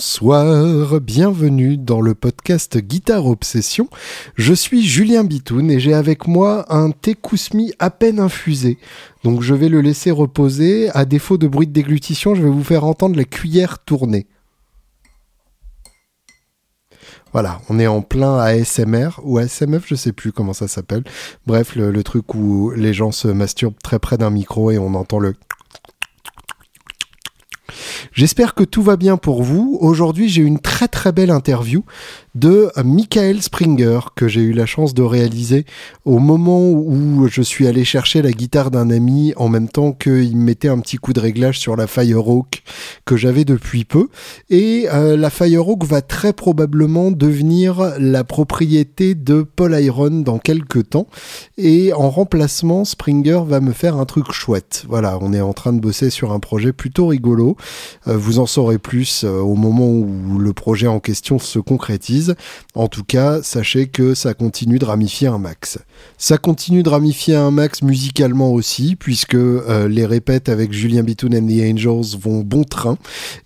Bonsoir, bienvenue dans le podcast Guitare Obsession. Je suis Julien Bitoun et j'ai avec moi un thé à peine infusé. Donc je vais le laisser reposer. À défaut de bruit de déglutition, je vais vous faire entendre la cuillère tourner. Voilà, on est en plein ASMR ou ASMF, je sais plus comment ça s'appelle. Bref, le truc où les gens se masturbent très près d'un micro et on entend le J'espère que tout va bien pour vous. Aujourd'hui, j'ai une très très belle interview de Michael Springer que j'ai eu la chance de réaliser au moment où je suis allé chercher la guitare d'un ami en même temps qu'il me mettait un petit coup de réglage sur la Firehawk que j'avais depuis peu. Et euh, la Firehawk va très probablement devenir la propriété de Paul Iron dans quelques temps. Et en remplacement, Springer va me faire un truc chouette. Voilà, on est en train de bosser sur un projet plutôt rigolo. Euh, vous en saurez plus euh, au moment où le projet en question se concrétise. En tout cas, sachez que ça continue de ramifier un max. Ça continue de ramifier un max musicalement aussi, puisque euh, les répètes avec Julien Bitoun and the Angels vont bon train,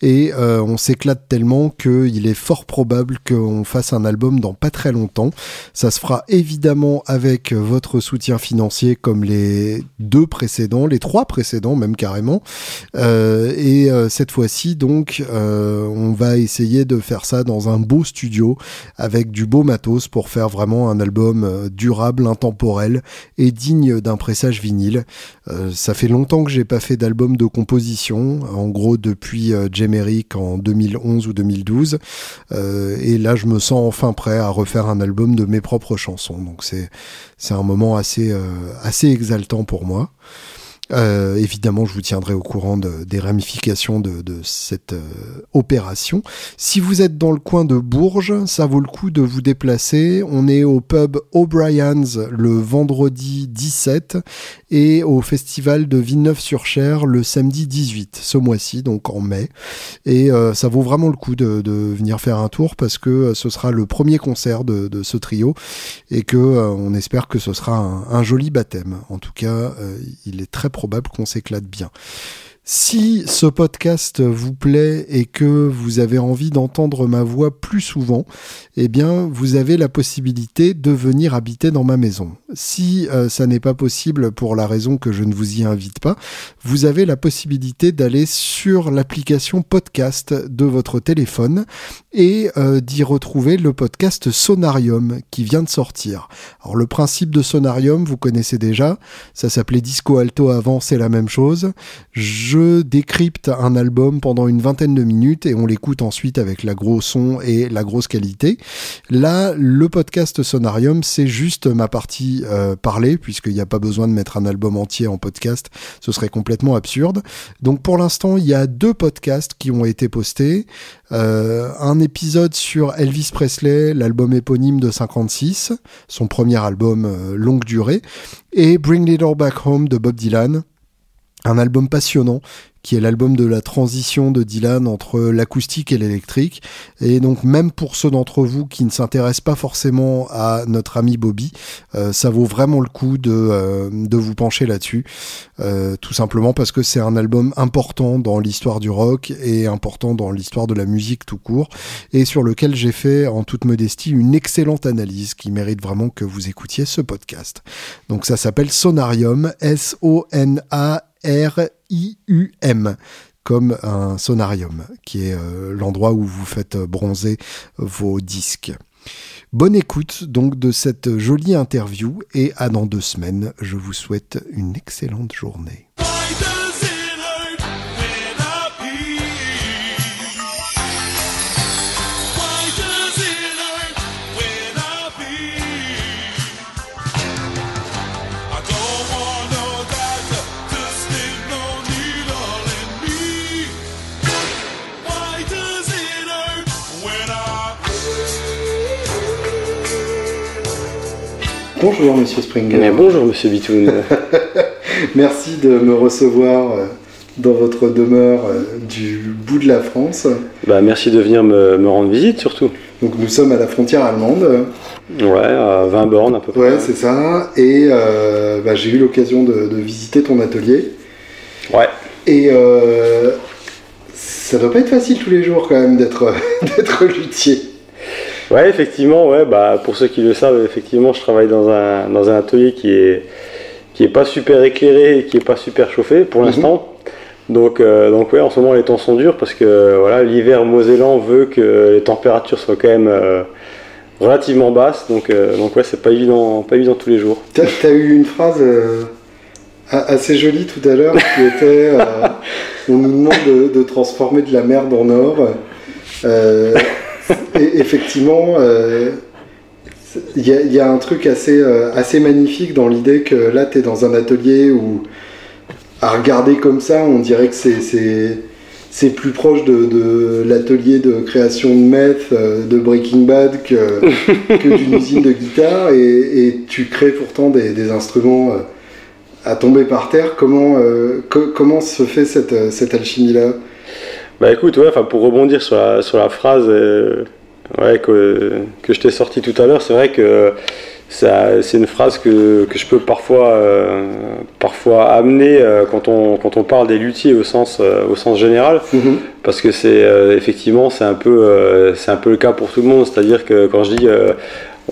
et euh, on s'éclate tellement qu'il est fort probable qu'on fasse un album dans pas très longtemps. Ça se fera évidemment avec votre soutien financier comme les deux précédents, les trois précédents même carrément. Euh, et cette fois-ci, donc, on va essayer de faire ça dans un beau studio avec du beau matos pour faire vraiment un album euh, durable, intemporel et digne d'un pressage vinyle. Euh, ça fait longtemps que j'ai pas fait d'album de composition, en gros depuis euh, en 2011 ou 2012. Euh, et là, je me sens enfin prêt à refaire un album de mes propres chansons. Donc c'est c'est un moment assez assez exaltant pour moi. Euh, évidemment, je vous tiendrai au courant des ramifications de, cette euh, opération. Si vous êtes dans le coin de Bourges, ça vaut le coup de vous déplacer. On est au pub O'Brien's le vendredi 17 et au festival de Villeneuve-sur-Cher le samedi 18, ce mois-ci, donc en mai. Et euh, ça vaut vraiment le coup de, venir faire un tour parce que ce sera le premier concert de, ce trio et que on espère que ce sera un, un, joli baptême. En tout cas, il est très probable qu'on s'éclate bien. Si ce podcast vous plaît et que vous avez envie d'entendre ma voix plus souvent, eh bien, vous avez la possibilité de venir habiter dans ma maison. Si euh, ça n'est pas possible pour la raison que je ne vous y invite pas, vous avez la possibilité d'aller sur l'application podcast de votre téléphone et euh, d'y retrouver le podcast Sonarium qui vient de sortir. Alors, le principe de Sonarium, vous connaissez déjà. Ça s'appelait Disco Alto avant, c'est la même chose. Décrypte un album pendant une vingtaine de minutes et on l'écoute ensuite avec la grosse son et la grosse qualité. Là, le podcast Sonarium, c'est juste ma partie euh, parlée, puisqu'il n'y a pas besoin de mettre un album entier en podcast, ce serait complètement absurde. Donc pour l'instant, il y a deux podcasts qui ont été postés. Euh, un épisode sur Elvis Presley, l'album éponyme de 56, son premier album euh, longue durée, et Bring It Back Home de Bob Dylan un album passionnant qui est l'album de la transition de Dylan entre l'acoustique et l'électrique. Et donc même pour ceux d'entre vous qui ne s'intéressent pas forcément à notre ami Bobby, euh, ça vaut vraiment le coup de, euh, de vous pencher là-dessus. Euh, tout simplement parce que c'est un album important dans l'histoire du rock et important dans l'histoire de la musique tout court, et sur lequel j'ai fait en toute modestie une excellente analyse qui mérite vraiment que vous écoutiez ce podcast. Donc ça s'appelle Sonarium, S-O-N-A R-I-U-M comme un sonarium, qui est euh, l'endroit où vous faites bronzer vos disques. Bonne écoute donc de cette jolie interview et à dans deux semaines. Je vous souhaite une excellente journée. Bonjour Monsieur Springer. bonjour Monsieur Bitoun. Merci de me recevoir euh, dans votre demeure euh, du bout de la France. Bah, merci de venir me, rendre visite surtout. Donc nous sommes à la frontière allemande. Ouais, à 20 bornes à peu près. Ouais, c'est ça. Et euh, bah, j'ai eu l'occasion de, visiter ton atelier. Ouais. Et Ça doit pas être facile tous les jours quand même d'être luthier. Ouais, effectivement, ouais, bah, pour ceux qui le savent, effectivement, je travaille dans un, dans un atelier qui est, qui est pas super éclairé et qui est pas super chauffé pour Mhm. l'instant. Donc, euh, donc ouais, en ce moment les temps sont durs parce que voilà, l'hiver mosellan veut que les températures soient quand même euh, relativement basses. Donc, euh, donc ouais, c'est pas évident, pas évident tous les jours. T'as as eu une phrase assez jolie tout à l'heure qui était on nous demande de, de transformer de la merde en or. Et effectivement, euh, il y, a- il y a un truc assez, euh, assez magnifique dans l'idée que là, tu es dans un atelier où, à regarder comme ça, on dirait que c'est- plus proche de, de l'atelier de création de meth, euh, de Breaking Bad que, que d'une usine de guitare et, et tu crées pourtant des, des instruments à tomber par terre. Comment, euh, co- comment se fait cette, cette alchimie-là? Bah écoute, ouais, pour rebondir sur la, sur la phrase euh, ouais, que, que je t'ai sortie tout à l'heure, c'est vrai que ça- c'est une phrase que, que je peux parfois, euh, parfois amener euh, quand, on, quand on parle des luthiers au sens, euh, au sens général, parce que c'est effectivement c'est un, peu, c'est un peu le cas pour tout le monde, c'est-à-dire que quand je dis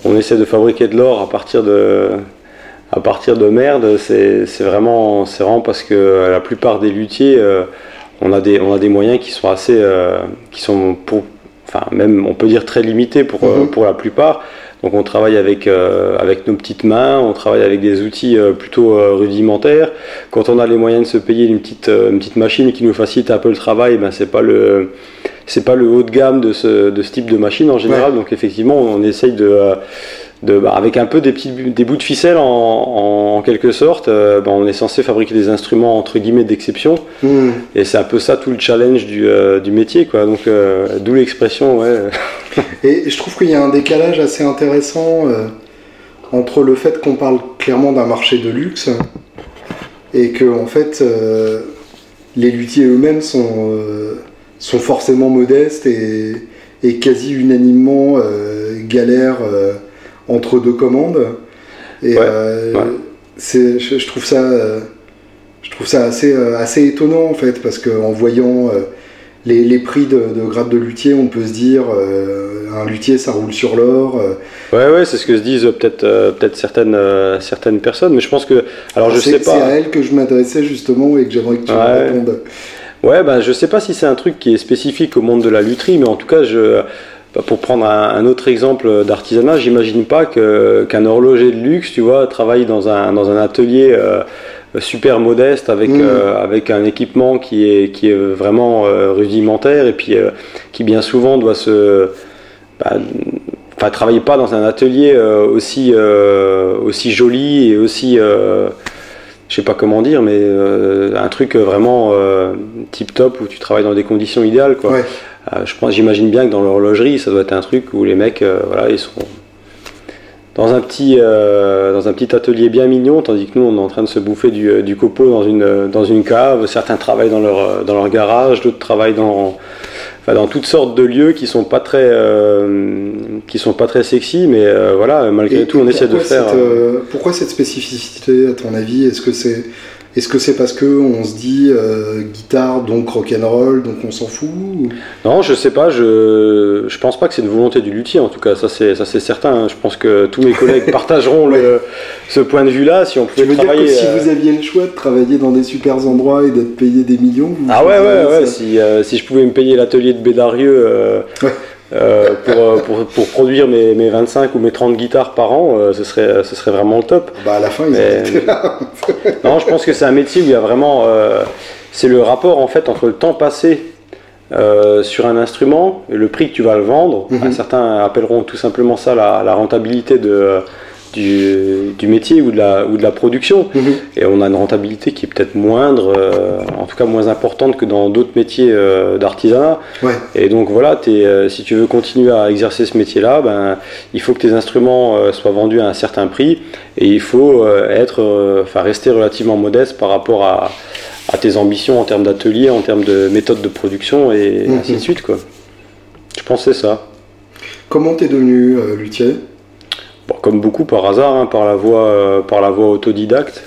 on essaie de fabriquer de l'or à partir de à partir de merde, c'est c'est vraiment, parce que la plupart des luthiers, on, a des, on a des moyens qui sont assez, euh, qui sont pour, enfin même on peut dire très limités pour, euh, Mhm. pour la plupart. Donc on travaille avec, euh, avec nos petites mains, on travaille avec des outils euh, plutôt euh, rudimentaires. Quand on a les moyens de se payer une petite, une petite machine qui nous facilite un peu le travail, ben c'est pas le c'est pas le haut de gamme de ce, de ce type de machine en général. Donc effectivement on essaye de, de bah, avec un peu des petits des bouts de ficelle en, quelque sorte, euh, ben, on est censé fabriquer des instruments entre guillemets d'exception. Hmm. Et c'est un peu ça tout le challenge du, euh, du métier quoi. Donc euh, d'où l'expression ouais. Et je trouve qu'il y a un décalage assez intéressant entre le fait qu'on parle clairement d'un marché de luxe et que en fait les luthiers eux-mêmes sont, sont forcément modestes et, et quasi unanimement galèrent entre deux commandes. Et Ouais, euh, ouais. c'est, je, je trouve ça, euh, je trouve ça assez, euh, assez étonnant en fait parce qu'en voyant euh, les, les prix de, de grade de luthier, on peut se dire un luthier ça roule sur l'or. Ouais ouais c'est ce que se disent peut-être peut-être certaines certaines personnes. Mais je pense que alors je c'est, sais pas. c'est à elle que je m'adressais justement et que j'aimerais que tu me Ouais. répondes. Ouais, bah, je sais pas si c'est un truc qui est spécifique au monde de la lutherie, mais en tout cas, je, pour prendre un, un autre exemple d'artisanat, j'imagine pas qu'un horloger de luxe, tu vois, travaille dans un, dans un atelier euh, super modeste avec, Mm. euh, avec un équipement qui est, qui est vraiment euh, rudimentaire et puis euh, qui bien souvent doit se. bah, Enfin, travailler pas dans un atelier euh, aussi, euh, aussi joli et aussi. Euh, je sais pas comment dire, mais euh, un truc vraiment euh, tip top où tu travailles dans des conditions idéales. Quoi. Ouais. Euh, je pense, j'imagine bien que dans l'horlogerie, ça doit être un truc où les mecs, euh, voilà, ils sont dans un petit, euh, dans un petit atelier bien mignon, tandis que nous, on est en train de se bouffer du, euh, du copeau dans une, euh, dans une cave. Certains travaillent dans leur, euh, dans leur garage, d'autres travaillent dans, enfin, dans toutes sortes de lieux qui sont pas très, euh, qui sont pas très sexy, mais euh, voilà, malgré Et- tout, on essaie de faire. cette, pourquoi cette spécificité, à ton avis? Est-ce que c'est est-ce que c'est parce que on se dit euh, guitare donc rock'n'roll donc on s'en fout ou- Non, je sais pas, je, je pense pas que c'est une volonté du luthier en tout cas, ça c'est, ça c'est certain. hein. Je pense que tous mes collègues partageront le, ce point de vue-là. Si on Tu pouvait veux dire travailler. que si euh, vous aviez le choix de travailler dans des super endroits et d'être payé des millions vous Ah ouais, ouais, ouais, si, euh, si je pouvais me payer l'atelier de Bédarieux Ouais. Euh, pour, euh, pour, pour produire mes, mes 25 ou mes 30 guitares par an, euh, ce, serait, ce serait vraiment le top. Bah à la fin ils Mais- là. Non, je pense que c'est un métier où il y a vraiment. euh, c'est le rapport en fait entre le temps passé sur un instrument et le prix que tu vas le vendre. Mhm. Certains appelleront tout simplement ça la, la rentabilité de, du, du métier ou de, la, ou de la production. Mhm. Et on a une rentabilité qui est peut-être moindre, euh, en tout cas moins importante que dans d'autres métiers euh, d'artisanat. Ouais. Et donc voilà, euh, si tu veux continuer à exercer ce métier-là, ben, il faut que tes instruments soient vendus à un certain prix et il faut être, enfin rester relativement modeste par rapport à, à tes ambitions en termes d'atelier, en termes de méthode de production et Mhm. ainsi de suite. Quoi. Je c'est ça. Comment t'es devenu luthier? Bon, comme beaucoup par hasard, hein, par, la voie, euh, par la voie autodidacte.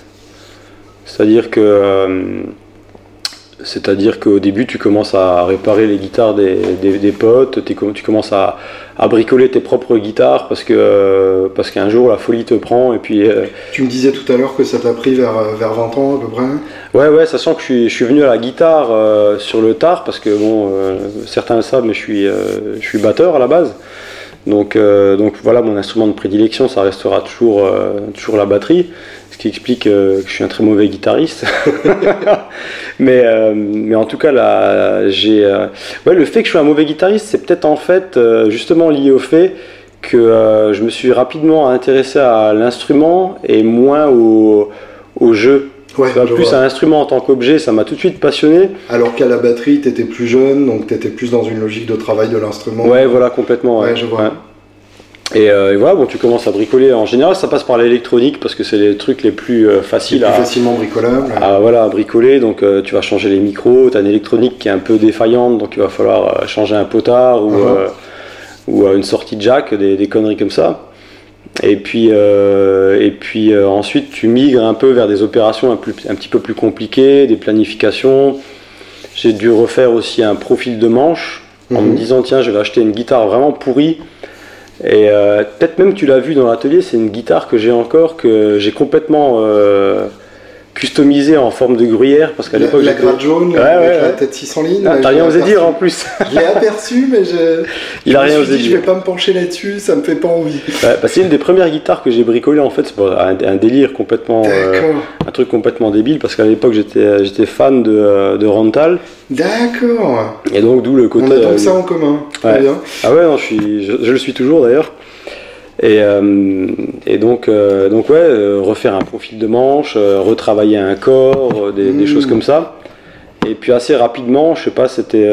C'est-à-dire que euh, C'est-à-dire qu'au début, tu commences à réparer les guitares des, des, potes, tu commences à, à, bricoler tes propres guitares parce que parce qu'un jour la folie te prend et puis. Euh, tu me disais tout à l'heure que ça t'a pris vers, vers 20 ans à peu près. Ouais, ouais, sachant que je suis, je suis venu à la guitare euh, sur le tard parce que bon, euh, certains le savent, mais je suis, je suis batteur à la base. Donc, donc voilà, mon instrument de prédilection, ça restera toujours, toujours la batterie ce qui explique euh, que je suis un très mauvais guitariste. mais, euh, en tout cas, j'ai, euh, le fait que je sois un mauvais guitariste, c'est peut-être en fait justement lié au fait que je me suis rapidement intéressé à l'instrument et moins au jeu. Ouais, plus un instrument en tant qu'objet, ça m'a tout de suite passionné. Alors qu'à la batterie, tu étais plus jeune, donc tu étais plus dans une logique de travail de l'instrument. Ouais, voilà, complètement. Ouais, je vois. Euh, et, voilà, bon, tu commences à bricoler. En général, ça passe par l'électronique parce que c'est les trucs les plus euh, faciles à. facilement bricolables. À, voilà, bricoler. Donc, euh, tu vas changer les micros. Tu as une électronique qui est un peu défaillante, donc il va falloir changer un potard ou, uh-huh. ou une sortie de jack, des, conneries comme ça. Et puis, et puis ensuite, tu migres un peu vers des opérations un, un petit peu plus compliquées, des planifications. J'ai dû refaire aussi un profil de manche en me uh-huh. disant tiens, je vais acheter une guitare vraiment pourrie et euh, peut-être même tu l'as vu dans l'atelier, c'est une guitare que j'ai encore, que j'ai complètement euh, customisée en forme de gruyère. Parce qu'à l'époque. La, la jaune, avec la tête 600 lignes. Ah, t'as rien osé dire en plus. je l'ai aperçu, mais je. Il je a rien osé dit, Je vais pas me pencher là-dessus, ça me fait pas envie. bah, c'est une des premières guitares que j'ai bricolées en fait, c'est un, un, délire complètement. Euh, un truc complètement débile, parce qu'à l'époque j'étais, j'étais fan de, de Rental. D'accord. Et donc d'où le côté. On a donc ça en commun. Très bien. Ah ouais, non, je, suis, je, le suis toujours d'ailleurs. Et, euh, et, donc, euh, donc ouais, euh, refaire un profil de manche, retravailler un corps, des, des, choses mmh. comme ça. Et puis assez rapidement, je sais pas, c'était,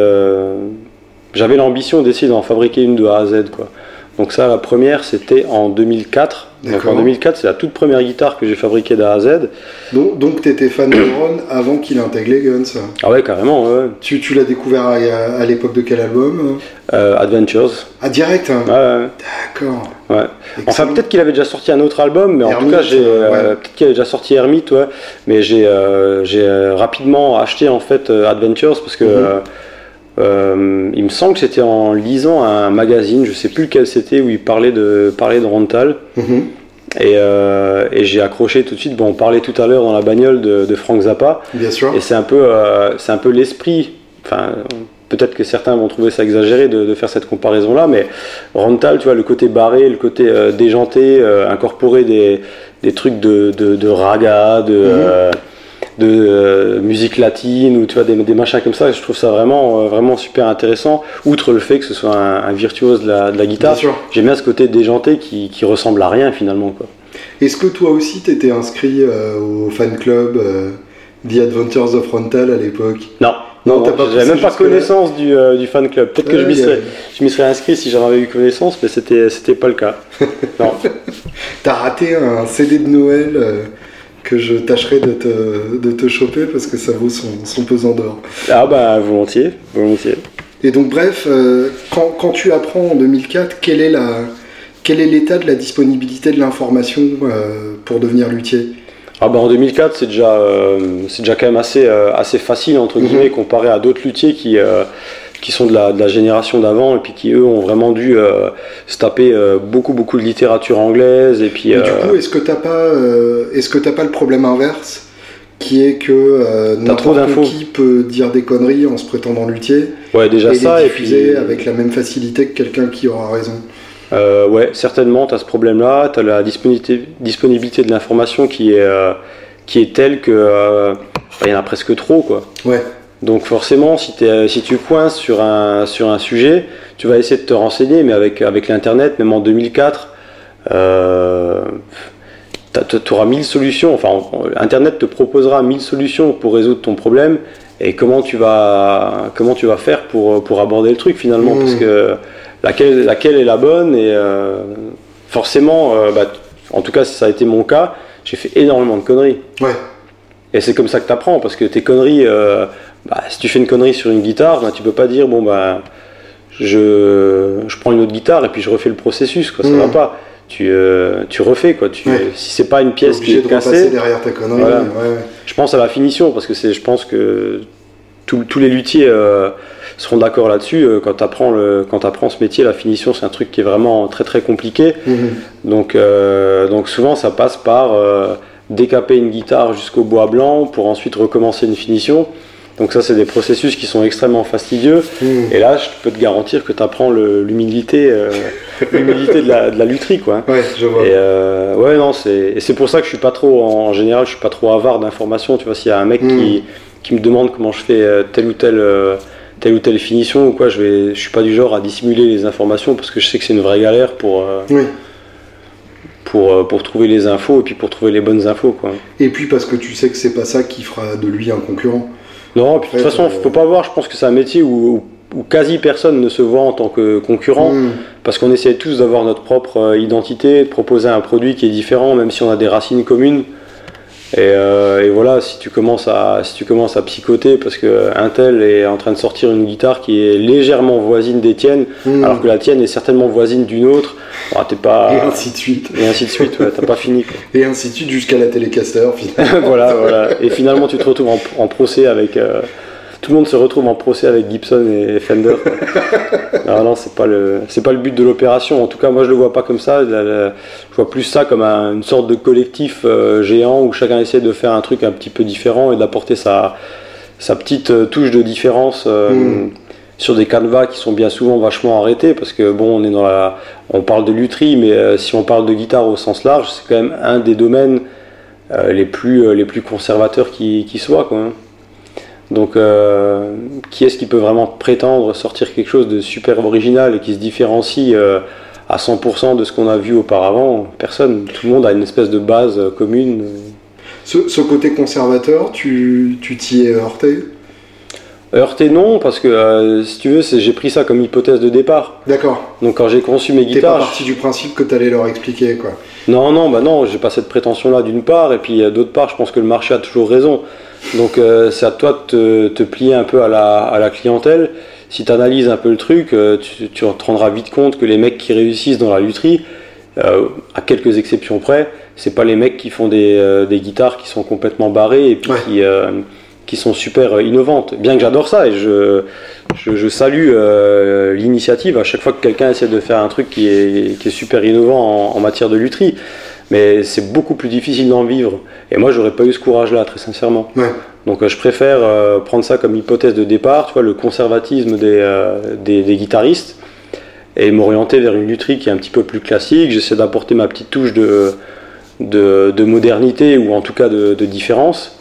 j'avais l'ambition d'essayer d'en fabriquer une de A à Z, quoi. Donc ça, la première, c'était en 2004. Donc en 2004, c'est la toute première guitare que j'ai fabriquée d'A à Z. Donc, donc tu étais fan de Ron avant qu'il intègre les Guns Ah ouais, carrément, ouais. Tu, tu l'as découvert à, l'époque de quel album euh, Adventures. Ah, direct hein. Ouais, D'accord. Ouais. Enfin, peut-être qu'il avait déjà sorti un autre album, mais en tout cas, j'ai, euh, peut-être qu'il avait déjà sorti Hermite, ouais. Mais j'ai, euh, rapidement acheté en fait Adventures parce que. Mhm. Euh, il me semble que c'était en lisant un magazine, je sais plus lequel c'était, où il parlait de, parlait de Rental. Mhm. Et, euh, et j'ai accroché tout de suite. Bon, on parlait tout à l'heure dans la bagnole de, de, Frank Zappa. Bien sûr. Et c'est un peu, euh, c'est un peu l'esprit. Enfin, peut-être que certains vont trouver ça exagéré de, de faire cette comparaison-là, mais Rental, tu vois, le côté barré, le côté déjanté, incorporer des, des, trucs de, de, raga, de. Mhm de euh, musique latine ou tu vois des, des, machins comme ça. Je trouve ça vraiment euh, vraiment super intéressant. Outre le fait que ce soit un, virtuose de la, de la guitare, j'aime bien ce côté déjanté qui, qui, ressemble à rien finalement quoi. Est-ce que toi aussi t'étais inscrit euh, au fan club The Adventures of Frontal à l'époque? Non. Non, j'avais même pas connaissance du, du, fan club. Peut-être que je m'y serais, serais, inscrit si j'en avais eu connaissance, mais c'était, c'était pas le cas. non. T'as raté un CD de Noël que je tâcherai de te, de te choper parce que ça vaut son, son pesant d'or. Ah bah volontiers, volontiers. Et donc bref, euh, quand, quand, tu apprends en 2004, quelle est la, quel est l'état de la disponibilité de l'information euh, pour devenir luthier? Ah bah en 2004, c'est déjà, euh, c'est déjà quand même assez, assez facile, entre mhm. guillemets, comparé à d'autres luthiers qui, qui sont de la, génération d'avant et puis qui eux ont vraiment dû euh, se taper euh, beaucoup beaucoup de littérature anglaise et puis. du euh, coup, est-ce que t'as pas, est-ce que t'as pas le problème inverse, qui est que n'importe qui peut dire des conneries en se prétendant luthier. Ouais, déjà et ça les diffuser et puis avec la même facilité que quelqu'un qui aura raison? ouais, certainement, tu as ce problème-là, tu as la disponibilité, disponibilité de l'information qui est, qui est telle que il y en a presque trop, quoi. Ouais. Donc forcément, si, si, tu coinces sur un, sur un sujet, tu vas essayer de te renseigner, mais avec, avec l'Internet, même en 2004, euh, tu auras mille solutions. Enfin, Internet te proposera mille solutions pour résoudre ton problème. Et comment tu vas, comment tu vas faire pour, pour aborder le truc finalement? Parce que laquelle, laquelle est la bonne? Et euh, forcément, euh, bah, en tout cas, si ça a été mon cas, j'ai fait énormément de conneries. Ouais. Et c'est comme ça que tu apprends, parce que tes conneries, euh, bah, si tu fais une connerie sur une guitare, bah, tu peux pas dire bon bah je, je, prends une autre guitare et puis je refais le processus quoi, ça va hmm. pas. Tu, euh, tu refais quoi. Tu, Si c'est pas une pièce qui est de cassée, derrière ta connerie. Je pense à la finition parce que c'est, je pense que tous les luthiers seront d'accord là-dessus. quand tu apprends, apprends, ce métier, la finition, c'est un truc qui est vraiment très très compliqué. Mhm. Donc, donc souvent, ça passe par décaper une guitare jusqu'au bois blanc pour ensuite recommencer une finition. Donc ça, c'est des processus qui sont extrêmement fastidieux. Hmm. Et là, je peux te garantir que tu apprends l'humilité euh, l'humilité de, la, de la lutherie. Quoi. Ouais, je vois. Et euh, ouais, non, et c'est pour ça que je suis pas trop, en, général, je suis pas trop avare d'informations. Tu vois, s'il y a un mec qui, hmm. qui, me demande comment je fais euh, telle ou telle, telle ou telle finition ou quoi, je vais, je suis pas du genre à dissimuler les informations parce que je sais que c'est une vraie galère pour... Oui. Pour, pour, trouver les infos et puis pour trouver les bonnes infos. Quoi. Et puis parce que tu sais que c'est pas ça qui fera de lui un concurrent. Non, puis de toute façon, il faut pas voir, je pense que c'est un métier où, quasi personne ne se voit en tant que concurrent, hmm. parce qu'on essaie tous d'avoir notre propre euh, identité, de proposer un produit qui est différent, même si on a des racines communes. Euh, et, voilà, si tu commences à, si tu commences à psychoter parce qu'un tel est en train de sortir une guitare qui est légèrement voisine des tiennes, hmm. alors que la tienne est certainement voisine d'une autre, bah, t'es pas. Et ainsi de suite. Et ainsi de suite, ouais, t'as pas fini. Et ainsi de suite jusqu'à la Telecaster, finalement. voilà, voilà. Et finalement, tu te retrouves en, procès avec. Euh, tout le monde se retrouve en procès avec Gibson et Fender. non, non, c'est pas le, c'est pas le but de l'opération. En tout cas, moi, je le vois pas comme ça. Je vois plus ça comme une sorte de collectif euh, géant où chacun essaie de faire un truc un petit peu différent et d'apporter sa, sa petite euh, touche de différence. Hmm sur des canevas qui sont bien souvent vachement arrêtés parce que bon on est dans la on parle de lutherie mais euh, si on parle de guitare au sens large c'est quand même un des domaines euh, les plus euh, les plus conservateurs qui, qui soit quoi donc qui est-ce qui peut vraiment prétendre sortir quelque chose de super original et qui se différencie à 100% de ce qu'on a vu auparavant? Personne tout le monde a une espèce de base commune ce, ce côté conservateur tu t'y es heurté? Heurté non, parce que euh, si tu veux, j'ai pris ça comme hypothèse de départ. D'accord. Donc quand j'ai conçu mes guitares. T'es pas parti du principe que tu allais leur expliquer quoi. Non, non, bah non, j'ai pas cette prétention-là d'une part, et puis d'autre part, je pense que le marché a toujours raison. Donc euh, c'est à toi de te, plier un peu à la, à la clientèle. Si tu analyses un peu le truc, euh, tu, tu, te rendras vite compte que les mecs qui réussissent dans la lutherie, à quelques exceptions près, c'est pas les mecs qui font des, des, guitares qui sont complètement barrées et puis qui qui sont super euh, innovantes. Bien que j'adore ça et je, je, salue euh, l'initiative à chaque fois que quelqu'un essaie de faire un truc qui est, qui est super innovant en, matière de lutherie. Mais c'est beaucoup plus difficile d'en vivre. Et moi, j'aurais pas eu ce courage-là, très sincèrement. Donc, euh, je préfère prendre ça comme hypothèse de départ, tu vois, le conservatisme des, des, guitaristes, et m'orienter vers une lutherie qui est un petit peu plus classique. J'essaie d'apporter ma petite touche de, de, de, modernité ou en tout cas de, de différence.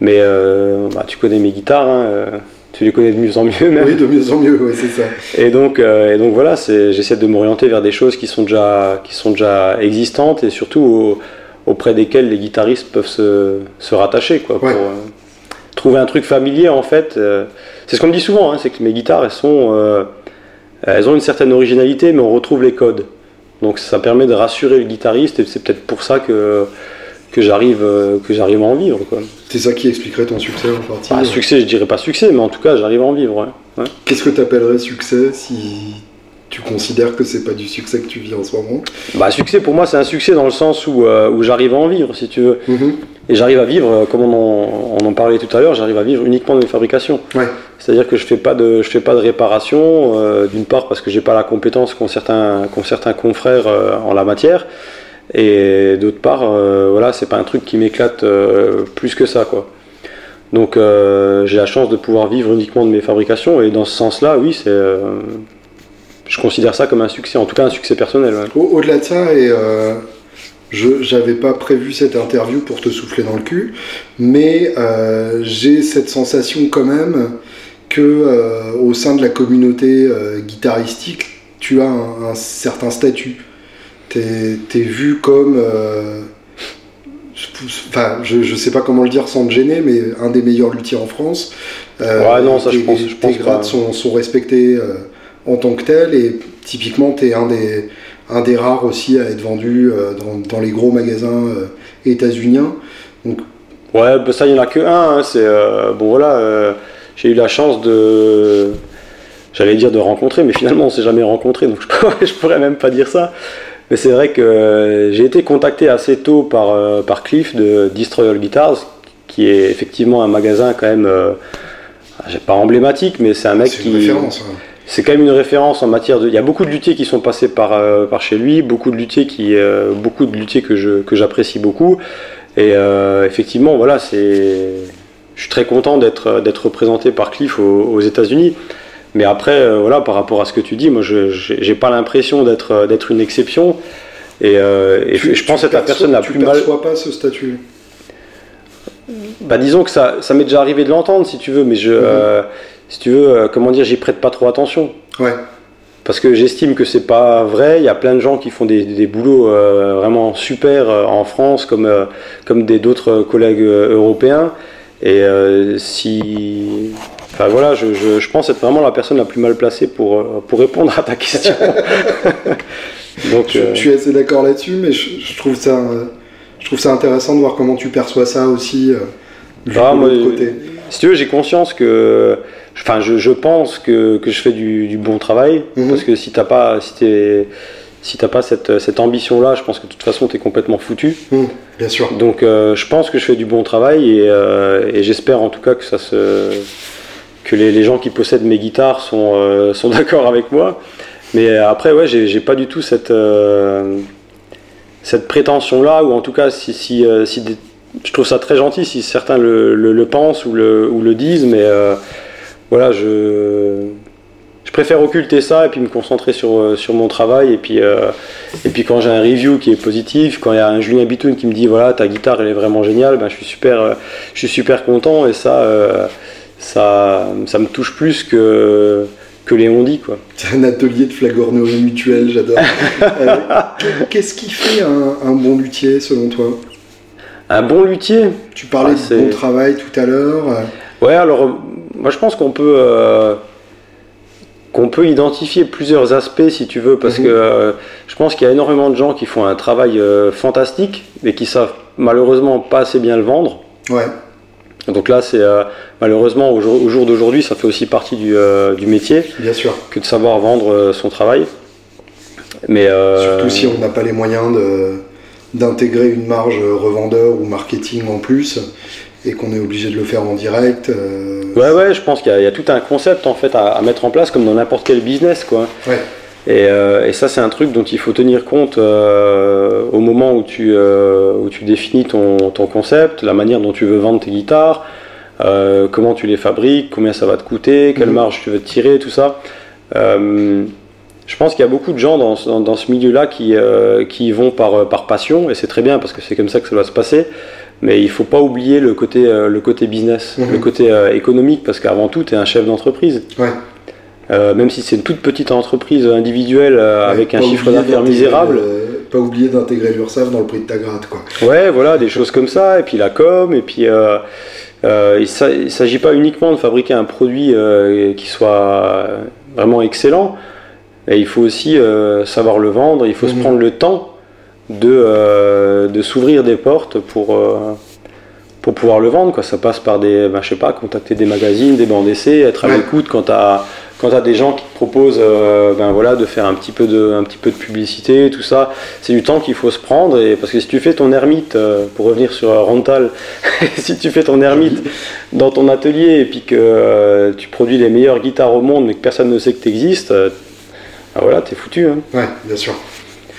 Mais euh, bah, tu connais mes guitares, hein, euh, tu les connais de mieux en mieux même. Oui, de mieux en mieux, oui, c'est ça. Et donc, euh, et donc voilà, j'essaie de m'orienter vers des choses qui sont déjà, qui sont déjà existantes et surtout auprès desquelles les guitaristes peuvent se, se rattacher. Quoi, pour, trouver un truc familier en fait. c'est ce qu'on me dit souvent, hein, c'est que mes guitares, elles, sont, elles ont une certaine originalité, mais on retrouve les codes. Donc ça permet de rassurer le guitariste et c'est peut-être pour ça que que j'arrive euh, que j'arrive à en vivre quoi. C'est ça qui expliquerait ton succès en partie. Bah, succès, je dirais pas succès, mais en tout cas, j'arrive à en vivre. Ouais. Qu'est-ce que tu appellerais succès si tu considères que c'est pas du succès que tu vis en ce moment? Bah succès pour moi, c'est un succès dans le sens où, euh, où j'arrive à en vivre, si tu veux. Mm-hmm. Et j'arrive à vivre, euh, comme on en, parlait tout à l'heure, j'arrive à vivre uniquement de mes fabrications. Ouais. C'est-à-dire que je fais pas de je fais pas de réparation, d'une part parce que j'ai pas la compétence qu'ont certains qu'ont certains confrères en la matière. Et d'autre part, euh, voilà, c'est pas un truc qui m'éclate euh, plus que ça, quoi. Donc euh, j'ai la chance de pouvoir vivre uniquement de mes fabrications et dans ce sens-là, oui, c'est, je considère ça comme un succès, en tout cas un succès personnel. Au-delà de ça, et je j'avais pas prévu cette interview pour te souffler dans le cul, mais j'ai cette sensation quand même que au sein de la communauté guitaristique, tu as un certain statut t'es es vu comme. Euh, enfin, je, je sais pas comment le dire sans te gêner, mais un des meilleurs luthiers en France. Euh, ouais, non, ça je pense, je pense tes grades sont, sont, respectés euh, en tant que tel, et typiquement, tu es un des, un des rares aussi à être vendu dans, dans, les gros magasins états-uniens. Donc... Ouais, bah ça, il n'y en a que un. Hein, c'est bon, voilà, j'ai eu la chance de j'allais dire de rencontrer, mais finalement on s'est jamais rencontré, donc je pourrais, je pourrais même pas dire ça. Mais c'est vrai que euh, j'ai été contacté assez tôt par, euh, par Cliff de Destroyer Guitars, qui est effectivement un magasin quand même euh, pas emblématique, mais c'est un mec qui. Référence, C'est quand même une référence en matière de. Il y a beaucoup de luthiers qui sont passés par, euh, par chez lui, beaucoup de luthiers qui, euh, beaucoup de luthiers que je que j'apprécie beaucoup. Et effectivement, voilà, c'est. Je suis très content d'être d'être représenté par Cliff aux, aux États-Unis. Mais après, voilà, par rapport à ce que tu dis, moi, je j'ai pas l'impression d'être d'être une exception. Et, et je pense être la personne la plus mal. Tu pas ce statut bah, disons que ça, ça m'est déjà arrivé de l'entendre, si tu veux, mais je, mhm. euh, si tu veux, euh, comment dire, j'y prête pas trop attention. Ouais. Parce que j'estime que c'est pas vrai. Il y a plein de gens qui font des, des boulots euh, vraiment super en France, comme comme des d'autres collègues européens. Et si, enfin voilà, je, je, je, pense être vraiment la personne la plus mal placée pour pour répondre à ta question. Donc, je, je, suis assez d'accord là-dessus, mais je, trouve ça je trouve ça intéressant de voir comment tu perçois ça aussi euh, du ah, côté. Si tu veux, j'ai conscience que, enfin, je, je pense que, que, je fais du, du bon travail mhm. parce que si t'as pas, si t'es si t'as pas cette, cette ambition-là, je pense que de toute façon, tu es complètement foutu. Mhm, bien sûr. Donc, euh, je pense que je fais du bon travail et, euh, et j'espère en tout cas que ça se que les, gens qui possèdent mes guitares sont, euh, sont d'accord avec moi. Mais après, ouais, j'ai pas du tout cette cette prétention-là, ou en tout cas, si, si, euh, si je trouve ça très gentil si certains le, pensent ou le, disent, mais euh, voilà, je, je préfère occulter ça et puis me concentrer sur, euh, sur mon travail. Et puis, et puis quand j'ai un review qui est positif, quand il y a un Julien Bitoun qui me dit voilà, ta guitare elle est vraiment géniale, ben, je, suis super, je suis super content et ça, ça, ça me touche plus que que Léon dit quoi. C'est un atelier de flagornerie mutuelle, j'adore. Euh, qu'est-ce qui fait un, bon luthier selon toi? Un bon luthier? Tu parlais ah, de bon travail tout à l'heure. Ouais, alors moi je pense qu'on peut euh, qu'on peut identifier plusieurs aspects si tu veux, parce mhm. que euh, je pense qu'il y a énormément de gens qui font un travail fantastique, mais qui savent malheureusement pas assez bien le vendre. Ouais. Donc là, c'est euh, malheureusement au jour, d'aujourd'hui, ça fait aussi partie du, euh, du, métier. Bien sûr. Que de savoir vendre euh, son travail. Mais surtout si on n'a pas les moyens d'intégrer une marge revendeur ou marketing en plus et qu'on est obligé de le faire en direct. ouais, ouais, je pense qu'il y, a tout un concept en fait à, à mettre en place comme dans n'importe quel business, quoi. Ouais. Et, et, ça, c'est un truc dont il faut tenir compte au moment où tu, où tu définis ton, ton, concept, la manière dont tu veux vendre tes guitares, euh, comment tu les fabriques, combien ça va te coûter, quelle mhm. marge tu veux tirer, tout ça. Euh, je pense qu'il y a beaucoup de gens dans, dans, ce milieu-là qui, euh, qui vont par, par passion, et c'est très bien parce que c'est comme ça que ça doit se passer. Mais il ne faut pas oublier le côté, le côté business, mhm. le côté économique, parce qu'avant tout, tu es un chef d'entreprise. Ouais. Même si c'est une toute petite entreprise individuelle avec un chiffre d'affaires misérable. pas oublier d'intégrer l'URSSAF dans le prix de ta gratte. Quoi. Ouais, voilà, des choses comme ça, et puis la com, et puis euh, il ne s'agit pas uniquement de fabriquer un produit euh, qui soit vraiment excellent, et il faut aussi euh, savoir le vendre, il faut se mhm. prendre le temps de, de s'ouvrir des portes pour, pour pouvoir le vendre. Quoi. Ça passe par des, ben, je sais pas, contacter des magazines, des bancs d'essai, être à l'écoute quand tu as quand tu as des gens qui te proposent euh, ben voilà, de faire un petit, peu de, un petit peu de publicité, tout ça, c'est du temps qu'il faut se prendre. Et, parce que si tu fais ton ermite, euh, pour revenir sur Rental, si tu fais ton ermite dans ton atelier et puis que euh, tu produis les meilleures guitares au monde mais que personne ne sait que tu existes, ben voilà, t'es foutu. Hein. Ouais, bien sûr.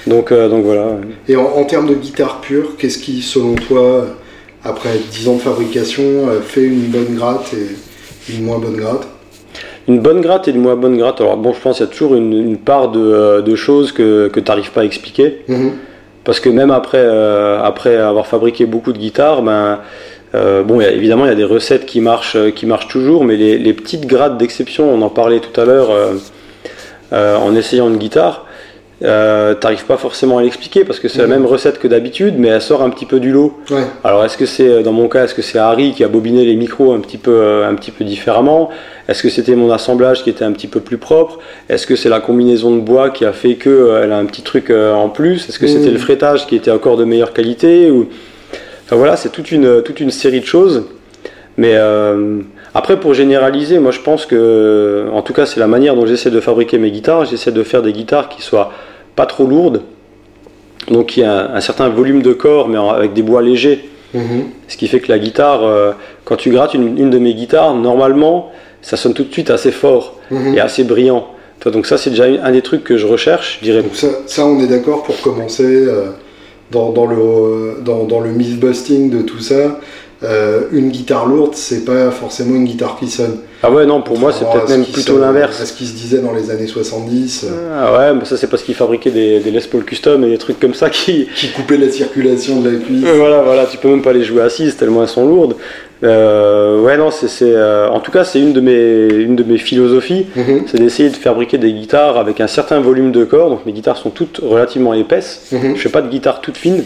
Donc, donc voilà. Et en, termes de guitare pure, qu'est-ce qui, selon toi, après 10 ans de fabrication, fait une bonne gratte et une moins bonne gratte? Une bonne gratte et une moins bonne gratte. Alors bon, je pense qu'il y a toujours une, part de, euh, de, choses que, que tu n'arrives pas à expliquer. Mhm. Parce que même après, euh, après avoir fabriqué beaucoup de guitares, ben, euh, bon, évidemment, il y a des recettes qui marchent, qui marchent toujours, mais les, les petites grattes d'exception, on en parlait tout à l'heure en essayant une guitare, euh, t'arrives pas forcément à l'expliquer parce que c'est la même recette que d'habitude, mais elle sort un petit peu du lot. Alors est-ce que c'est dans mon cas, est-ce que c'est Harry qui a bobiné les micros un petit peu, euh, un petit peu différemment? Est-ce que c'était mon assemblage qui était un petit peu plus propre? Est-ce que c'est la combinaison de bois qui a fait que euh, a un petit truc en plus? Est-ce que c'était le frettage qui était encore de meilleure qualité Ou? Enfin voilà, c'est toute une toute une série de choses. Mais après, pour généraliser, moi je pense que, en tout cas, c'est la manière dont j'essaie de fabriquer mes guitares. J'essaie de faire des guitares qui soient pas trop lourdes, donc il y a un, certain volume de corps, mais avec des bois légers, Mhm. Ce qui fait que la guitare, euh, quand tu grattes une, une de mes guitares, normalement, ça sonne tout de suite assez fort Mhm. et assez brillant. Toi, donc ça, c'est déjà un des trucs que je recherche, je dirais. Donc ça, ça, on est d'accord pour commencer euh, dans, dans le, dans, dans le myth-busting de tout ça. Euh, une guitare lourde, c'est pas forcément une guitare qui sonne. Ah ouais, non, pour moi, c'est peut-être même plutôt se- l'inverse. À ce qui se disait dans les années 70, euh, Ah ouais, mais ça, c'est parce qu'ils fabriquaient des, des Les Paul custom et des trucs comme ça qui, qui coupait la circulation de la cuisse. Euh, voilà, voilà, tu peux même pas les jouer assises tellement elles sont lourdes. Euh, ouais, non, c'est, c'est, euh, en tout cas, c'est une de mes, une de mes philosophies, Mhm, c'est d'essayer de fabriquer des guitares avec un certain volume de corps. Donc mes guitares sont toutes relativement épaisses. mhm. Je fais pas de guitare toute fine.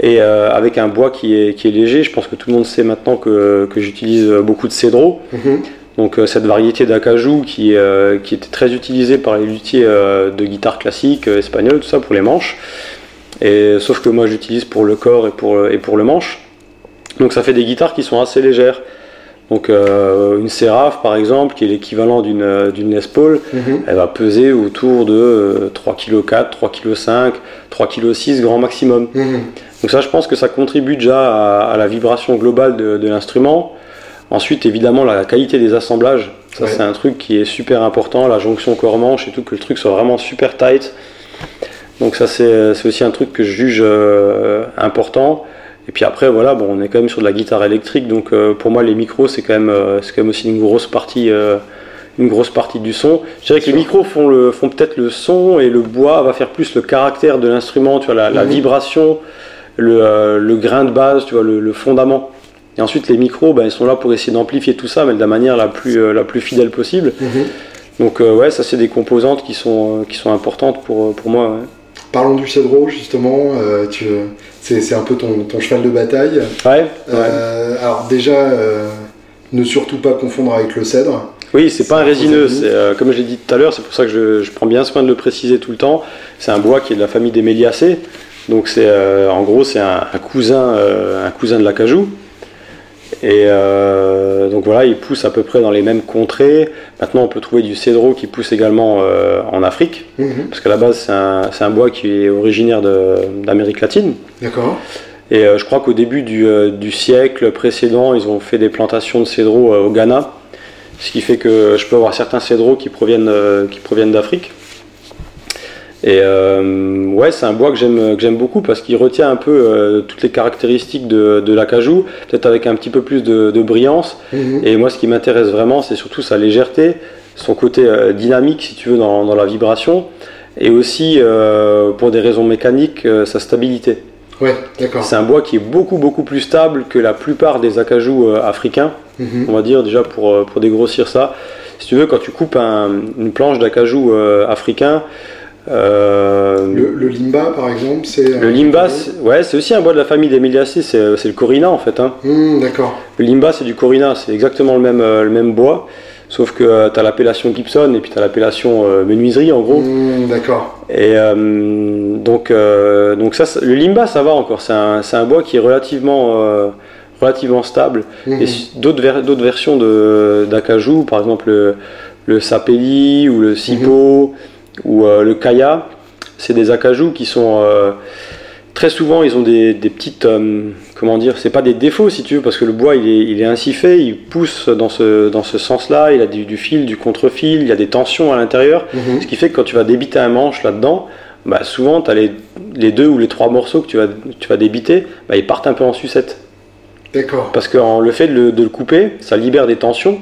Et euh, avec un bois qui est, qui est léger, je pense que tout le monde sait maintenant que, que j'utilise beaucoup de cédro. Mhm. Donc euh, cette variété d'acajou qui, euh, qui était très utilisée par les luthiers de guitare classique, espagnole, tout ça pour les manches. Et, sauf que moi j'utilise pour le corps et pour, et pour le manche. Donc ça fait des guitares qui sont assez légères. Donc euh, une Seraph par exemple, qui est l'équivalent d'une euh, d'une Les Paul, Mhm. elle va peser autour de euh, 3 kg 4, 3 kg 5, 3 kg 6 grand maximum. Mhm. Donc ça, je pense que ça contribue déjà à, à la vibration globale de, de l'instrument. Ensuite, évidemment, la qualité des assemblages. Ça, Ouais. c'est un truc qui est super important. La jonction corps-manche et tout, que le truc soit vraiment super tight. Donc ça, c'est c'est aussi un truc que je juge euh, important. Et puis après, voilà, bon, on est quand même sur de la guitare électrique. Donc euh, pour moi, les micros, c'est quand, même, euh, c'est quand même aussi une grosse partie... euh, une grosse partie du son. Je dirais que les micros font, le, font peut-être le son et le bois va faire plus le caractère de l'instrument, tu vois, la, la Mhm. vibration, le, le grain de base, tu vois, le, le fondament. Et ensuite, les micros, ben, ils sont là pour essayer d'amplifier tout ça, mais de la manière la plus, euh, la plus fidèle possible. Mhm. Donc, euh, ouais, ça, c'est des composantes qui sont, euh, qui sont importantes pour, pour moi. ouais. Parlons du cédro, justement. euh, tu, c'est, un peu ton, ton cheval de bataille. Ouais, ouais. Euh, alors déjà, euh, ne surtout pas confondre avec le cèdre. Oui, c'est pas un résineux. C'est, comme je l'ai dit tout à l'heure, c'est pour ça que je, je prends bien soin de le préciser tout le temps. C'est un bois qui est de la famille des méliacées. Donc, c'est, en gros, c'est un, un cousin, un cousin de l'acajou. Et euh, donc voilà, il pousse à peu près dans les mêmes contrées. Maintenant, on peut trouver du cédro qui pousse également euh, en Afrique, Mhm. parce qu'à la base, c'est un, bois qui est originaire d'Amérique latine. D'accord. Et euh, je crois qu'au début du, du siècle précédent, ils ont fait des plantations de cédro au Ghana, ce qui fait que je peux avoir certains cédros qui proviennent, qui proviennent d'Afrique. Et euh, ouais, c'est un bois que j'aime que j'aime beaucoup parce qu'il retient un peu euh, toutes les caractéristiques de, de l'acajou, peut-être avec un petit peu plus de, de brillance. Mhm. Et moi, ce qui m'intéresse vraiment, c'est surtout sa légèreté, son côté euh, dynamique, si tu veux, dans, dans la vibration, et aussi, euh, pour des raisons mécaniques, sa stabilité. Ouais, d'accord. C'est un bois qui est beaucoup beaucoup plus stable que la plupart des acajous euh, africains, Mhm. on va dire déjà pour, pour dégrossir ça. Si tu veux, quand tu coupes un- une planche d'acajou africain, euh, Le, le limba, par exemple, c'est. le limba, c'est- ouais, c'est aussi un bois de la famille des Méliacées, c'est euh, c'est le corina en fait. hein. Hmm, d'accord. Le limba, c'est du corina, c'est exactement le même, euh, le même bois, sauf que tu as l'appellation Gibson et puis tu as l'appellation euh, menuiserie en gros. Hmm, d'accord. Et euh, donc, euh, donc ça, le limba, ça va encore. C'est un, c'est un bois qui est relativement, euh, relativement stable. Mhm. Et d'autres ver- d'autres versions de- d'acajou, par exemple le, le sapelli ou le sipo ou euh, le kaya, c'est des acajou qui sont euh, très souvent, ils ont des, des petites, euh, comment dire, c'est pas des défauts si tu veux, parce que le bois il est, il est ainsi fait, il pousse dans ce, dans ce sens-là, il a du, du fil, du contre-fil, il y a des tensions à l'intérieur. Mhm. Ce qui fait que quand tu vas débiter un manche là-dedans, bah souvent tu as les, les deux ou les trois morceaux que tu vas, tu vas débiter, bah, ils partent un peu en sucette. D'accord. Parce que le fait de le, de le couper, ça libère des tensions.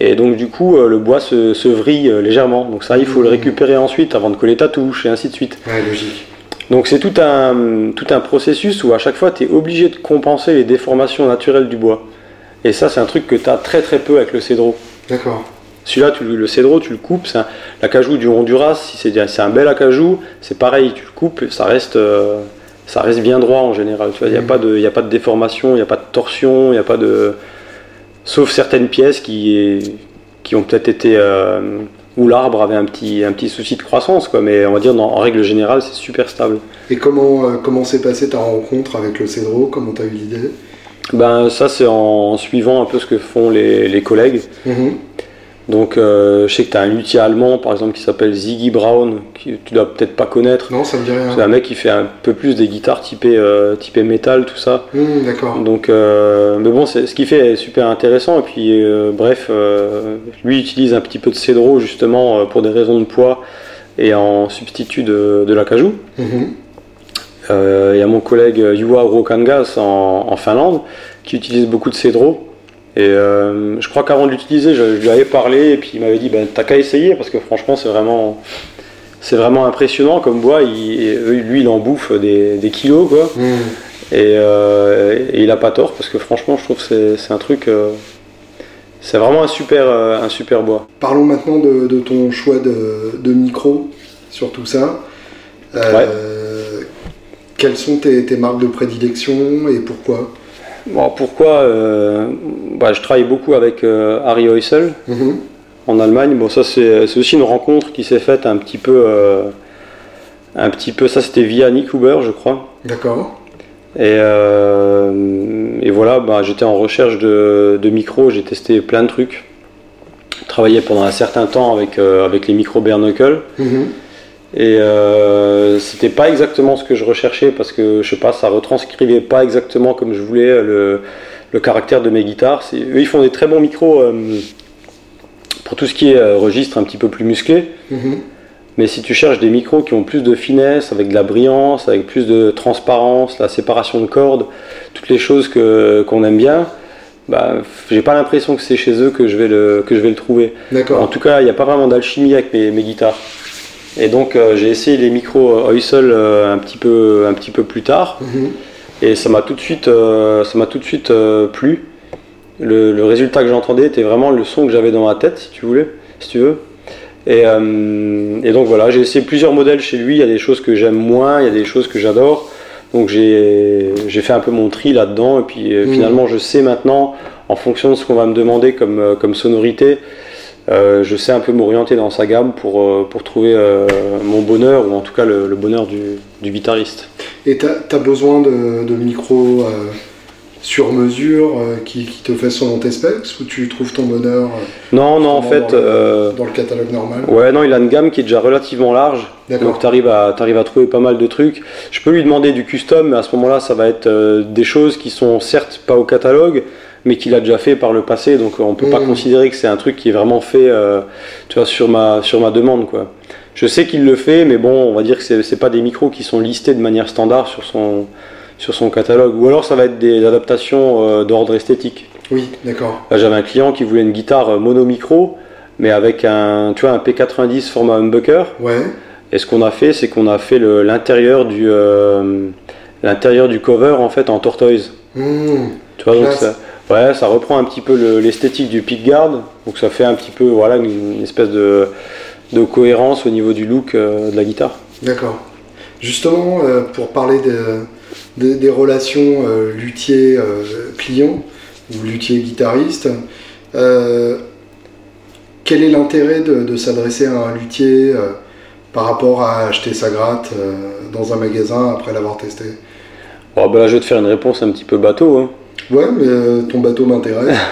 Et donc du coup, euh, le bois se, se vrille euh, légèrement. Donc ça, il faut le Mhm. récupérer ensuite avant de coller ta touche et ainsi de suite. Ouais, logique. Donc c'est tout un, tout un processus où à chaque fois, tu es obligé de compenser les déformations naturelles du bois. Et ça, c'est un truc que tu as très très peu avec le cédro. D'accord. Celui-là, tu- le cédro, tu le coupes, c'est l'acajou du Honduras, si c'est c'est un bel acajou, c'est pareil, tu le coupes, ça reste, euh, ça reste bien droit en général. Il n'y a, pas de- y a pas de déformation, il n'y a pas de torsion, il n'y a pas de. Sauf certaines pièces qui, qui ont peut-être été. euh, où l'arbre avait un petit, un petit souci de croissance, quoi. mais on va dire, dans- en règle générale, c'est super stable. Et comment euh, comment s'est passée ta rencontre avec le cédro? Comment t'as eu l'idée? Ben, ça, c'est en suivant un peu ce que font les, les collègues. Mhm. Donc, euh, je sais que tu as un luthier allemand, par exemple, qui s'appelle Ziggy Brown, qui tu dois peut-être pas connaître. Non, ça me dit rien. C'est un mec qui fait un peu plus des guitares typées, euh, typées métal, tout ça. Hmm, D'accord. Donc, euh, mais bon, c'est- ce qu'il fait est super intéressant. Et puis, bref, lui il utilise un petit peu de cédro justement pour des raisons de poids et en substitut de, de l'acajou. Euh, Il y a mon collègue Juha Rokangas en, en Finlande qui utilise beaucoup de cédro. Et euh, je crois qu'avant de l'utiliser, je, je lui avais parlé et puis il m'avait dit ben, T'as qu'à essayer parce que franchement, c'est vraiment, c'est vraiment impressionnant comme bois. Il, lui, il en bouffe des, des kilos quoi. Et, euh, et il a pas tort parce que franchement, je trouve que c'est- un truc. euh, c'est vraiment un super, euh, un super bois. Parlons maintenant de, de ton choix de, de micro sur tout ça. Euh, Quelles sont tes, tes marques de prédilection et pourquoi? Bon, pourquoi euh, bah, Je travaille beaucoup avec euh, Harry Heusel Mhm. en Allemagne. Bon, ça c'est aussi une rencontre qui s'est faite un petit peu, euh, un petit peu. Ça c'était via Nick Huber, je crois. D'accord. Et, euh, et voilà, bah, j'étais en recherche de, de micros, j'ai testé plein de trucs. Travaillé pendant un certain temps avec, euh, avec les micros bare. Et euh, c'était pas exactement ce que je recherchais parce que je sais pas, ça retranscrivait pas exactement comme je voulais le, le caractère de mes guitares. Eux, ils font des très bons micros euh, pour tout ce qui est euh, registre un petit peu plus musclé. Mhm. Mais si tu cherches des micros qui ont plus de finesse, avec de la brillance, avec plus de transparence, la séparation de cordes, toutes les choses que qu'on aime bien, bah, j'ai pas l'impression que c'est chez eux que je vais le, que je vais le trouver. En tout cas, il n'y a pas vraiment d'alchimie avec mes, mes guitares. Et donc, euh, j'ai essayé les micros Heusel euh, un, petit peu, un petit peu plus tard. Mhm. Et ça m'a tout de suite, euh, ça m'a tout de suite euh, plu. Le, le résultat que j'entendais était vraiment le son que j'avais dans ma tête, si tu voulais, si tu veux. Et, euh, et donc voilà, j'ai essayé plusieurs modèles chez lui. Il y a des choses que j'aime moins, il y a des choses que j'adore. Donc j'ai j'ai fait un peu mon tri là-dedans. Et puis euh, Mhm. finalement, je sais maintenant, en fonction de ce qu'on va me demander comme, euh, comme sonorité, euh, je sais un peu m'orienter dans sa gamme pour, euh, pour trouver euh, mon bonheur, ou en tout cas le, le bonheur du, du guitariste. Et tu as, besoin de, de micros euh, sur mesure qui, qui te fait selon tes specs ou tu trouves ton bonheur Non, non, en fait. dans, le, dans le catalogue normal Ouais, non, il a une gamme qui est déjà relativement large. Donc tu arrives à, t'arrives à trouver pas mal de trucs. Je peux lui demander du custom, mais à ce moment-là, ça va être des choses qui sont certes pas au catalogue, mais qu'il a déjà fait par le passé. Donc on peut pas Mhm. considérer que c'est un truc qui est vraiment fait euh, tu vois, sur, ma, sur ma demande. Quoi. Je sais qu'il le fait, mais bon, on va dire que c'est, c'est pas des micros qui sont listés de manière standard sur son, sur son catalogue. Ou alors ça va être des adaptations euh, d'ordre esthétique. Oui, d'accord. Là, j'avais un client qui voulait une guitare euh, mono micro, mais avec un, tu vois, un P90 format humbucker. Ouais. Et ce qu'on a fait, c'est qu'on a fait le- l'intérieur du, euh, l'intérieur du cover en fait en tortoise. Hmm. Tu vois, donc ça, ouais, ça reprend un petit peu le- l'esthétique du pickguard. Donc ça fait un petit peu, voilà, une, une espèce de, de cohérence au niveau du look euh, de la guitare. D'accord. Justement, euh, pour parler de- de- des relations euh, luthier-client ou luthier-guitariste, quel est l'intérêt de, s'adresser à un luthier par rapport à acheter sa gratte dans un magasin après l'avoir testé? Bon, bah, là, je vais te faire une réponse un petit peu bateau. hein. Ouais, mais euh, ton bateau m'intéresse.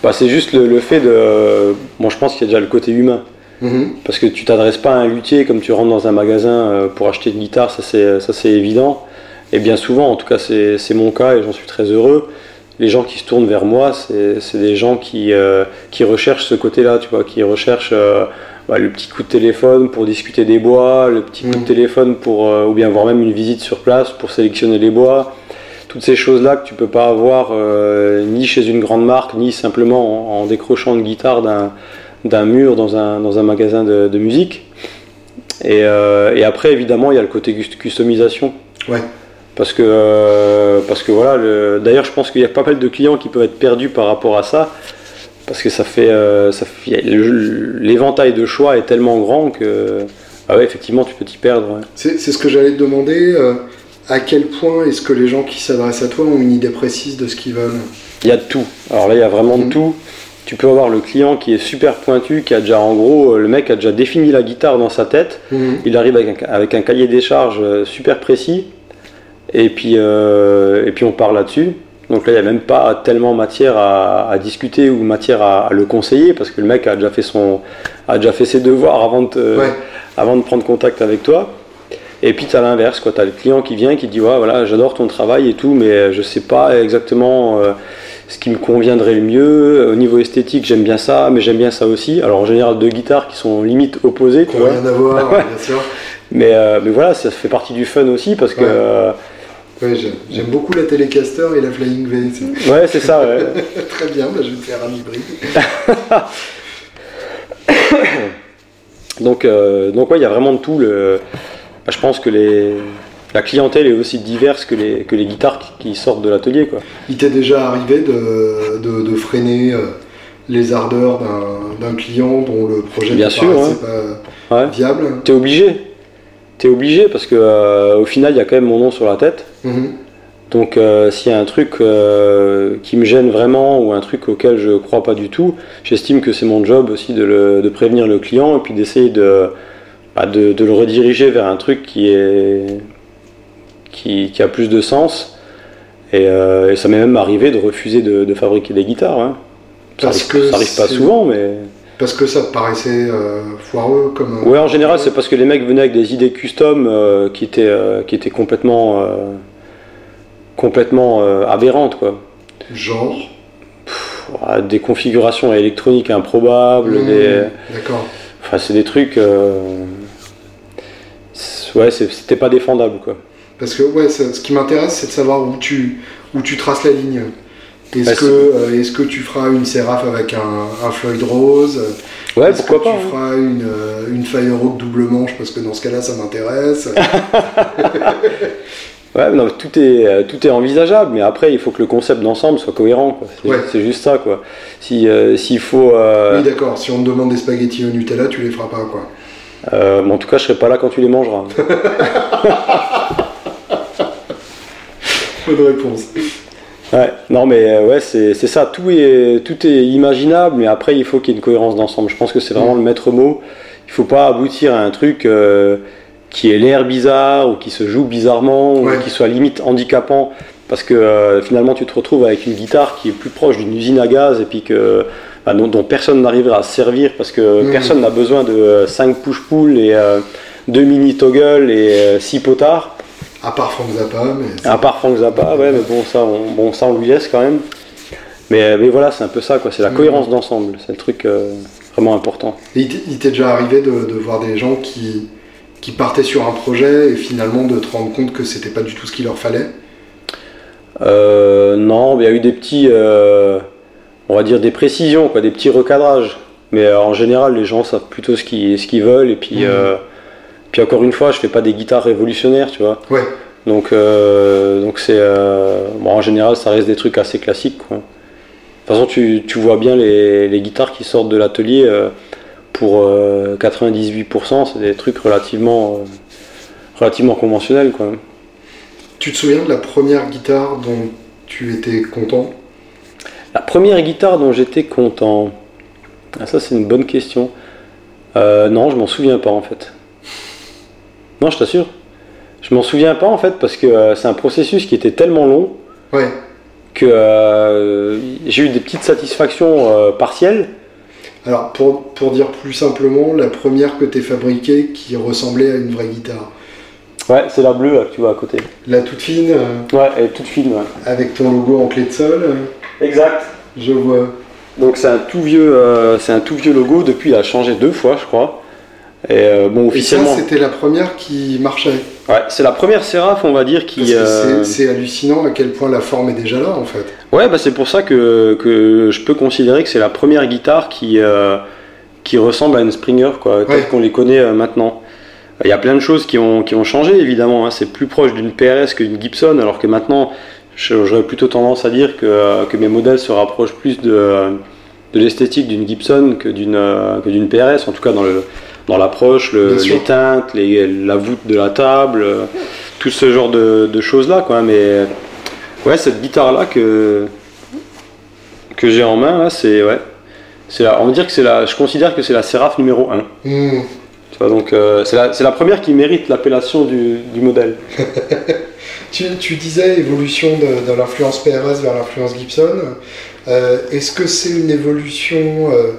Bah, c'est juste le, le fait de. Bon, je pense qu'il y a déjà le côté humain. Mhm. Parce que tu t'adresses pas à un luthier comme tu rentres dans un magasin euh, pour acheter une guitare, ça c'est, évident. Et bien souvent, en tout cas c'est, mon cas et j'en suis très heureux, les gens qui se tournent vers moi, c'est, des gens qui, euh, qui recherchent ce côté-là, tu vois, qui recherchent euh, bah, le petit coup de téléphone pour discuter des bois, le petit coup Mhm. de téléphone pour, euh, ou bien voir même une visite sur place pour sélectionner les bois. Toutes ces choses-là que tu peux pas avoir euh, ni chez une grande marque, ni simplement en, en décrochant une guitare d'un, d'un mur dans un, dans un magasin de, de musique. Et, euh, et après, évidemment, il y a le côté customisation. Ouais. Parce que, euh, parce que voilà, le- d'ailleurs, je pense qu'il y a pas mal de clients qui peuvent être perdus par rapport à ça. Parce que ça fait. ça fait l'éventail de choix est tellement grand que. Ah ouais, effectivement, tu peux t'y perdre. ouais. C'est c'est ce que j'allais te demander. À quel point est-ce que les gens qui s'adressent à toi ont une idée précise de ce qu'ils veulent Il y a de tout. Alors là, il y a vraiment de Mhm. tout. Tu peux avoir le client qui est super pointu, qui a déjà, en gros, euh, le mec a déjà défini la guitare dans sa tête. Mhm. Il arrive avec un, avec un cahier des charges euh, super précis. Et puis, euh, et puis on part là-dessus. Donc là, il n'y a même pas tellement matière à, discuter ou matière à, le conseiller parce que le mec a déjà fait, son, a déjà fait ses devoirs avant de, avant de prendre contact avec toi. Et puis tu as l'inverse, tu as le client qui vient qui dit ouais, voilà, j'adore ton travail et tout, mais je ne sais pas exactement euh, ce qui me conviendrait le mieux. Au niveau esthétique, j'aime bien ça, mais j'aime bien ça aussi. Alors en général, deux guitares qui sont limite opposées. Tu vois. Rien à voir, bien sûr. Mais, euh, mais voilà, ça fait partie du fun aussi parce que. Euh, j'aime beaucoup la Telecaster et la Flying V. Ouais, c'est ça, ouais. Très bien, bah, je vais faire un hybride. donc, euh, donc ouais, il y a vraiment de tout. Le... Bah, je pense que les... la clientèle est aussi diverse que les, que les guitares qui, sortent de l'atelier. Quoi. Il t'est déjà arrivé de, de, freiner les ardeurs d'un client dont le projet Bien sûr, pas viable? Tu es obligé t'es obligé parce que euh, au final il y a quand même mon nom sur la tête. Mhm. Donc euh, s'il y a un truc euh, qui me gêne vraiment ou un truc auquel je crois pas du tout, j'estime que c'est mon job aussi de, prévenir le client et puis d'essayer bah, de, de, le rediriger vers un truc qui est qui, a plus de sens. Et, ça m'est même arrivé de refuser de, fabriquer des guitares. Hein. Parce que ça arrive pas souvent, mais parce que ça te paraissait euh, foireux comme. Ouais, en général, c'est parce que les mecs venaient avec des idées custom euh, qui, étaient, euh, qui étaient complètement, complètement aberrantes, quoi. Genre Des configurations électroniques improbables, mmh, des. D'accord. Enfin, c'est des trucs. Ouais, c'était pas défendable, quoi. Parce que, ouais, ce qui m'intéresse, c'est de savoir où tu, où tu traces la ligne. Est-ce bah, que, euh, est que tu feras une Seraph avec un, Floyd Rose? Ouais, pourquoi pas. Tu hein. feras une, euh, une Firehawk double manche parce que dans ce cas-là, ça m'intéresse. ouais, non, tout est, euh, tout est envisageable, mais après, il faut que le concept d'ensemble soit cohérent. C'est juste ça, quoi. Si, s'il faut. Oui, d'accord. Si on te demande des spaghettis au Nutella, tu les feras pas, quoi. En tout cas, je serai pas là quand tu les mangeras. Bonne réponse. Ouais, non mais euh, ouais, c'est ça, tout est, tout est imaginable, mais après il faut qu'il y ait une cohérence d'ensemble. Je pense que c'est vraiment le maître mot. Il faut pas aboutir à un truc euh, qui ait l'air bizarre ou qui se joue bizarrement ou qui soit limite handicapant parce que euh, finalement tu te retrouves avec une guitare qui est plus proche d'une usine à gaz et puis que bah, dont, personne n'arrivera à se servir parce que mmh. personne n'a besoin de 5 push-pull et 2 mini toggle et 6 potards. À part Frank Zappa. Mais à part Frank Zappa, ouais, mais bon, ça, on, bon, ça, on lui laisse quand même. Mais, mais voilà, c'est un peu ça, quoi. C'est la mm. cohérence d'ensemble. C'est le truc euh, vraiment important. Et il t'est déjà arrivé de, voir des gens qui, qui partaient sur un projet et finalement de te rendre compte que c'était pas du tout ce qu'il leur fallait? Euh, Non, il y a eu des petits, euh, on va dire des précisions, quoi, des petits recadrages. Mais en général, les gens savent plutôt ce qu'ils, ce qu'ils veulent et puis. Mm. Puis encore une fois, je fais pas des guitares révolutionnaires, tu vois. Ouais. Donc, euh, donc c'est. Euh, bon, en général, ça reste des trucs assez classiques, quoi. De toute façon, tu, tu vois bien les, les, guitares qui sortent de l'atelier. Euh, pour 98%, c'est des trucs relativement, relativement conventionnels, quoi. Tu te souviens de la première guitare dont tu étais content? La première guitare dont j'étais content. Ah, ça, c'est une bonne question. non, je m'en souviens pas en fait. Non, je t'assure. Je m'en souviens pas en fait parce que euh, c'est un processus qui était tellement long que euh, j'ai eu des petites satisfactions euh, partielles. Alors pour, pour, dire plus simplement, la première que tu as fabriquée qui ressemblait à une vraie guitare. Ouais, c'est la bleue que tu vois à côté. La toute fine Ouais, elle est toute fine. Ouais. Avec ton logo en clé de sol Exact. Je vois. Donc c'est un tout vieux, c'est un tout vieux logo. Depuis, il a changé deux fois, je crois. Et euh, bon, officiellement. c'était la première qui marchait. Ouais, c'est la première Seraph, on va dire, qui. Euh, c'est hallucinant à quel point la forme est déjà là, en fait. Ouais, bah c'est pour ça que, que, je peux considérer que c'est la première guitare qui, euh, qui ressemble à une Springer, quoi, telle qu'on les connaît maintenant. Il y a plein de choses qui ont, qui ont changé, évidemment. Hein. C'est plus proche d'une PRS que d'une Gibson, alors que maintenant, j'aurais plutôt tendance à dire que, que mes modèles se rapprochent plus de, de l'esthétique d'une Gibson que d'une PRS, en tout cas dans le dans l'approche, le, les teintes, la voûte de la table, euh, tout ce genre de, choses-là. Quoi. Mais ouais, cette guitare-là que, que j'ai en main, là, c'est. Ouais, c'est on va dire que c'est la, je considère que c'est la Seraph numéro 1. Hmm. Tu vois, donc euh, c'est la, la, première qui mérite l'appellation du, du modèle. Tu, disais évolution de, de l'influence PRS vers l'influence Gibson. Euh, Est-ce que c'est une évolution euh,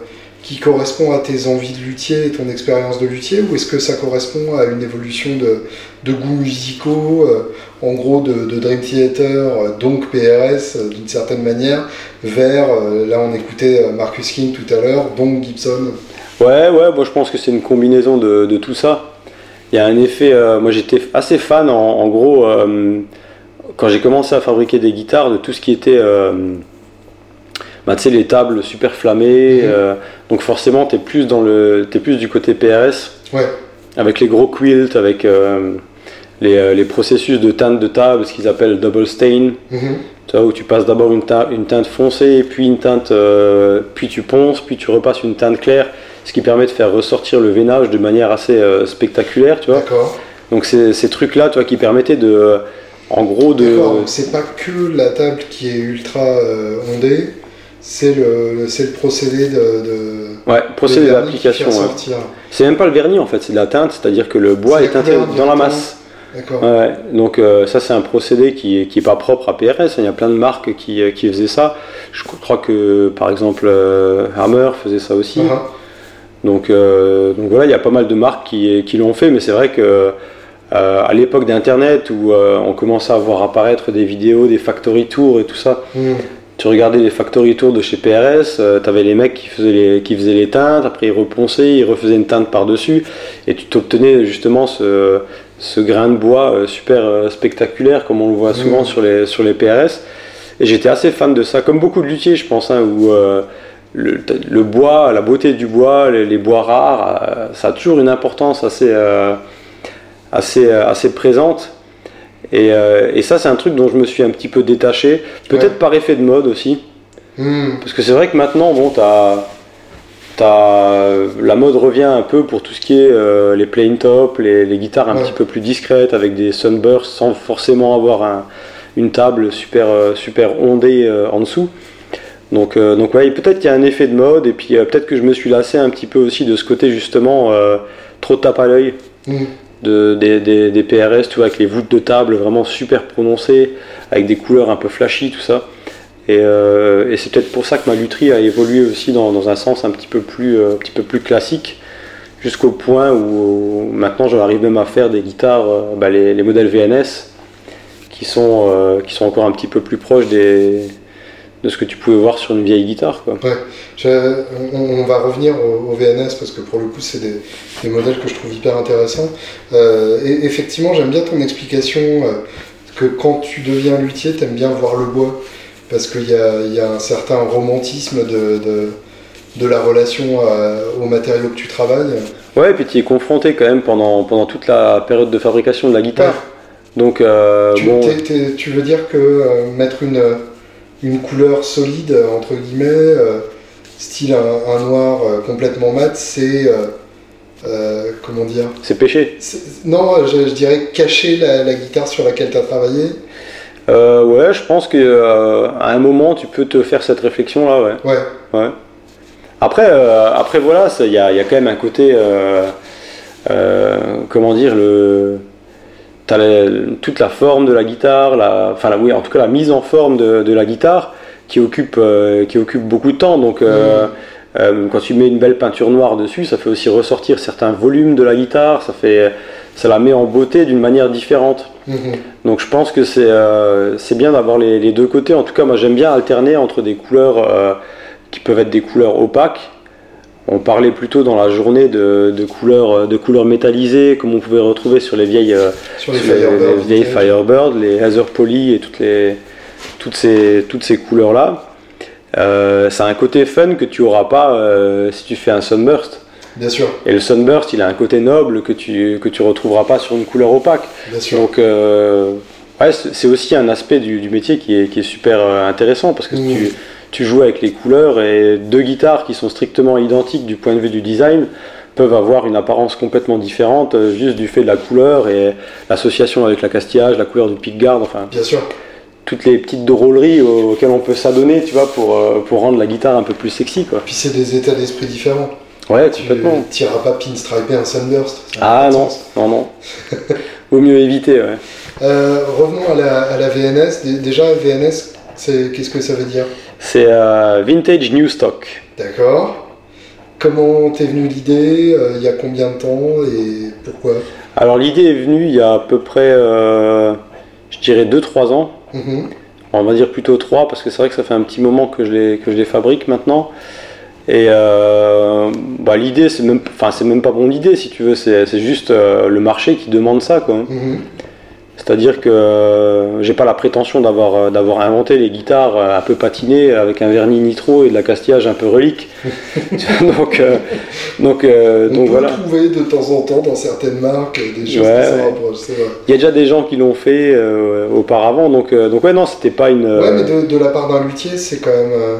qui correspond à tes envies de luthier et ton expérience de luthier ou est-ce que ça correspond à une évolution de, de goûts musicaux, euh, en gros de, de Dream Theater, donc PRS d'une certaine manière, vers, là on écoutait Marcus King tout à l'heure, donc Gibson? Ouais, ouais, moi je pense que c'est une combinaison de, de tout ça. Il y a un effet, euh, moi j'étais assez fan en, en gros, euh, quand j'ai commencé à fabriquer des guitares, de tout ce qui était, euh, bah, tu sais, les tables super flammées. Mhm. donc forcément, tu es, plus dans le, t'es plus du côté PRS, Ouais, avec les gros quilts, avec les, les processus de teinte de table, ce qu'ils appellent double stain. Mhm. Tu vois, où tu passes d'abord une, teinte- une teinte foncée, puis une teinte, puis tu ponces, puis tu repasses une teinte claire, ce qui permet de faire ressortir le veinage de manière assez euh, spectaculaire, tu vois. d'accord. Donc c'est ces trucs-là, tu vois, qui permettaient de, en gros, de, D'accord, donc c'est pas que la table qui est ultra euh, ondée, c'est le, c'est le procédé de, de ouais, procédé de qui fait ouais. C'est même pas le vernis en fait, c'est de la teinte, c'est-à-dire que le bois C'est est teinté dans la masse. D'accord. Ouais, donc euh, ça c'est un procédé qui, qui est pas propre à PRS, il y a plein de marques qui, euh, qui faisaient ça. Je crois que par exemple euh, Hammer faisait ça aussi. Ah, Donc, euh, donc voilà, il y a pas mal de marques qui, qui l'ont fait, mais c'est vrai que euh, à l'époque d'Internet où euh, on commençait à voir apparaître des vidéos, des factory tours et tout ça, hmm, tu regardais les factory tours de chez PRS, tu avais les mecs qui faisaient les, qui faisaient les teintes, après ils reponçaient, ils refaisaient une teinte par-dessus, et tu t'obtenais justement ce, ce grain de bois super spectaculaire, comme on le voit souvent Mhm. sur, les, sur les PRS. Et j'étais assez fan de ça, comme beaucoup de luthiers, je pense, hein, où le, le bois, la beauté du bois, les, les bois rares, euh, ça a toujours une importance assez, euh, assez, euh, assez présente. Et, euh, et ça, c'est un truc dont je me suis un petit peu détaché, peut-être Ouais. par effet de mode aussi. hmm, Parce que c'est vrai que maintenant, bon, t'as, t'as, la mode revient un peu pour tout ce qui est les plain top, les, les guitares un Ouais. petit peu plus discrètes avec des sunbursts sans forcément avoir un- une table super, super ondée en dessous. Donc, euh, donc ouais, peut-être qu'il y a un effet de mode et puis euh, peut-être que je me suis lassé un petit peu aussi de ce côté justement euh, trop tape à l'œil hmm. de, des, des- des PRS, tu vois, avec les voûtes de table vraiment super prononcées, avec des couleurs un peu flashy, tout ça. Et, euh, et c'est peut-être pour ça que ma lutherie a évolué aussi dans, dans un sens un petit peu plus, euh, un petit peu plus classique, jusqu'au point où maintenant j'arrive même à faire des guitares, euh, bah, les, les modèles VNS, qui sont, euh, qui sont encore un petit peu plus proches des, de ce que tu pouvais voir sur une vieille guitare. Quoi. Ouais, je- on, on va revenir au, au VNS parce que pour le coup, c'est des, des modèles que je trouve hyper intéressants. Euh, et effectivement, j'aime bien ton explication euh, que quand tu deviens luthier, tu aimes bien voir le bois parce qu'il y a, il y a un certain romantisme de, de, de la relation à- aux matériaux que tu travailles. Ouais, et puis tu es confronté quand même pendant, pendant toute la période de fabrication de la guitare. Donc, euh, Tu, bon. tu veux dire que euh, mettre une, une couleur solide, entre guillemets, euh, style un, un noir euh, complètement mat, c'est. euh, euh, comment dire C'est péché. Non, je, je dirais cacher la, la guitare sur laquelle tu as travaillé. Euh, ouais, je pense que euh, à un moment tu peux te faire cette réflexion là, ouais. Ouais, ouais. Après, euh, après voilà, il y a, y a quand même un côté, euh, euh, comment dire, le, t'as la- toute la forme de la guitare, la, enfin la, oui, en tout cas la mise en forme de, de la guitare qui occupe, euh, qui occupe beaucoup de temps. Donc euh, euh, quand tu mets une belle peinture noire dessus, ça fait aussi ressortir certains volumes de la guitare, ça fait, ça la met en beauté d'une manière différente. Mhm. Donc je pense que c'est bien d'avoir les, les deux côtés. En tout cas, moi j'aime bien alterner entre des couleurs qui peuvent être des couleurs opaques. On parlait plutôt dans la journée de, de couleurs, de couleurs métallisées, comme on pouvait retrouver sur les vieilles, euh, sur les sur les- Firebird. les vieilles Firebird, les Heather Poly et toutes, les, toutes ces, toutes ces couleurs-là. Euh, c'est un côté fun que tu auras pas euh, si tu fais un sunburst. Bien sûr, Et le sunburst, il a un côté noble que tu que tu retrouveras pas sur une couleur opaque. bien sûr. Donc, euh, ouais, c'est aussi un aspect du, du métier qui est, qui est super intéressant parce que tu, tu joues avec les couleurs et deux guitares qui sont strictement identiques du point de vue du design peuvent avoir une apparence complètement différente euh, juste du fait de la couleur et l'association avec la castillage, la couleur du pickguard, enfin Bien sûr. toutes les petites drôleries au- auxquelles on peut s'adonner, tu vois, pour, euh, pour rendre la guitare un peu plus sexy, quoi. Puis c'est des états d'esprit différents. Ouais, Tu complètement. tireras pas pinstriper un sunburst. Ah non, sens. non, non. Vaut mieux éviter, ouais. Euh, revenons à la, à la VNS. Dé- Déjà, VNS, c'est qu'est-ce que ça veut dire C'est euh, Vintage New Stock. D'accord. Comment t'es venu l'idée Euh, Il y a combien de temps et pourquoi Alors l'idée est venue il y a à peu près, euh, je dirais 2-3 ans. Mhm. On va dire plutôt 3 parce que c'est vrai que ça fait un petit moment que je les, que je les fabrique maintenant. Et euh, bah, l'idée, c'est même, enfin, c'est même pas mon idée si tu veux, c'est juste le marché qui demande ça. Quoi. Mhm. C'est-à-dire que euh, j'ai pas la prétention d'avoir euh, d'avoir inventé les guitares euh, un peu patinées avec un vernis nitro et de la castillage un peu relique. donc euh, donc euh, On donc peut voilà. trouver de temps en temps dans certaines marques des choses Ouais, qui rapprochent. Il y a déjà des gens qui l'ont fait euh, auparavant, donc euh, donc ouais non c'était pas une. Ouais, mais de, de la part d'un luthier, c'est quand même, euh,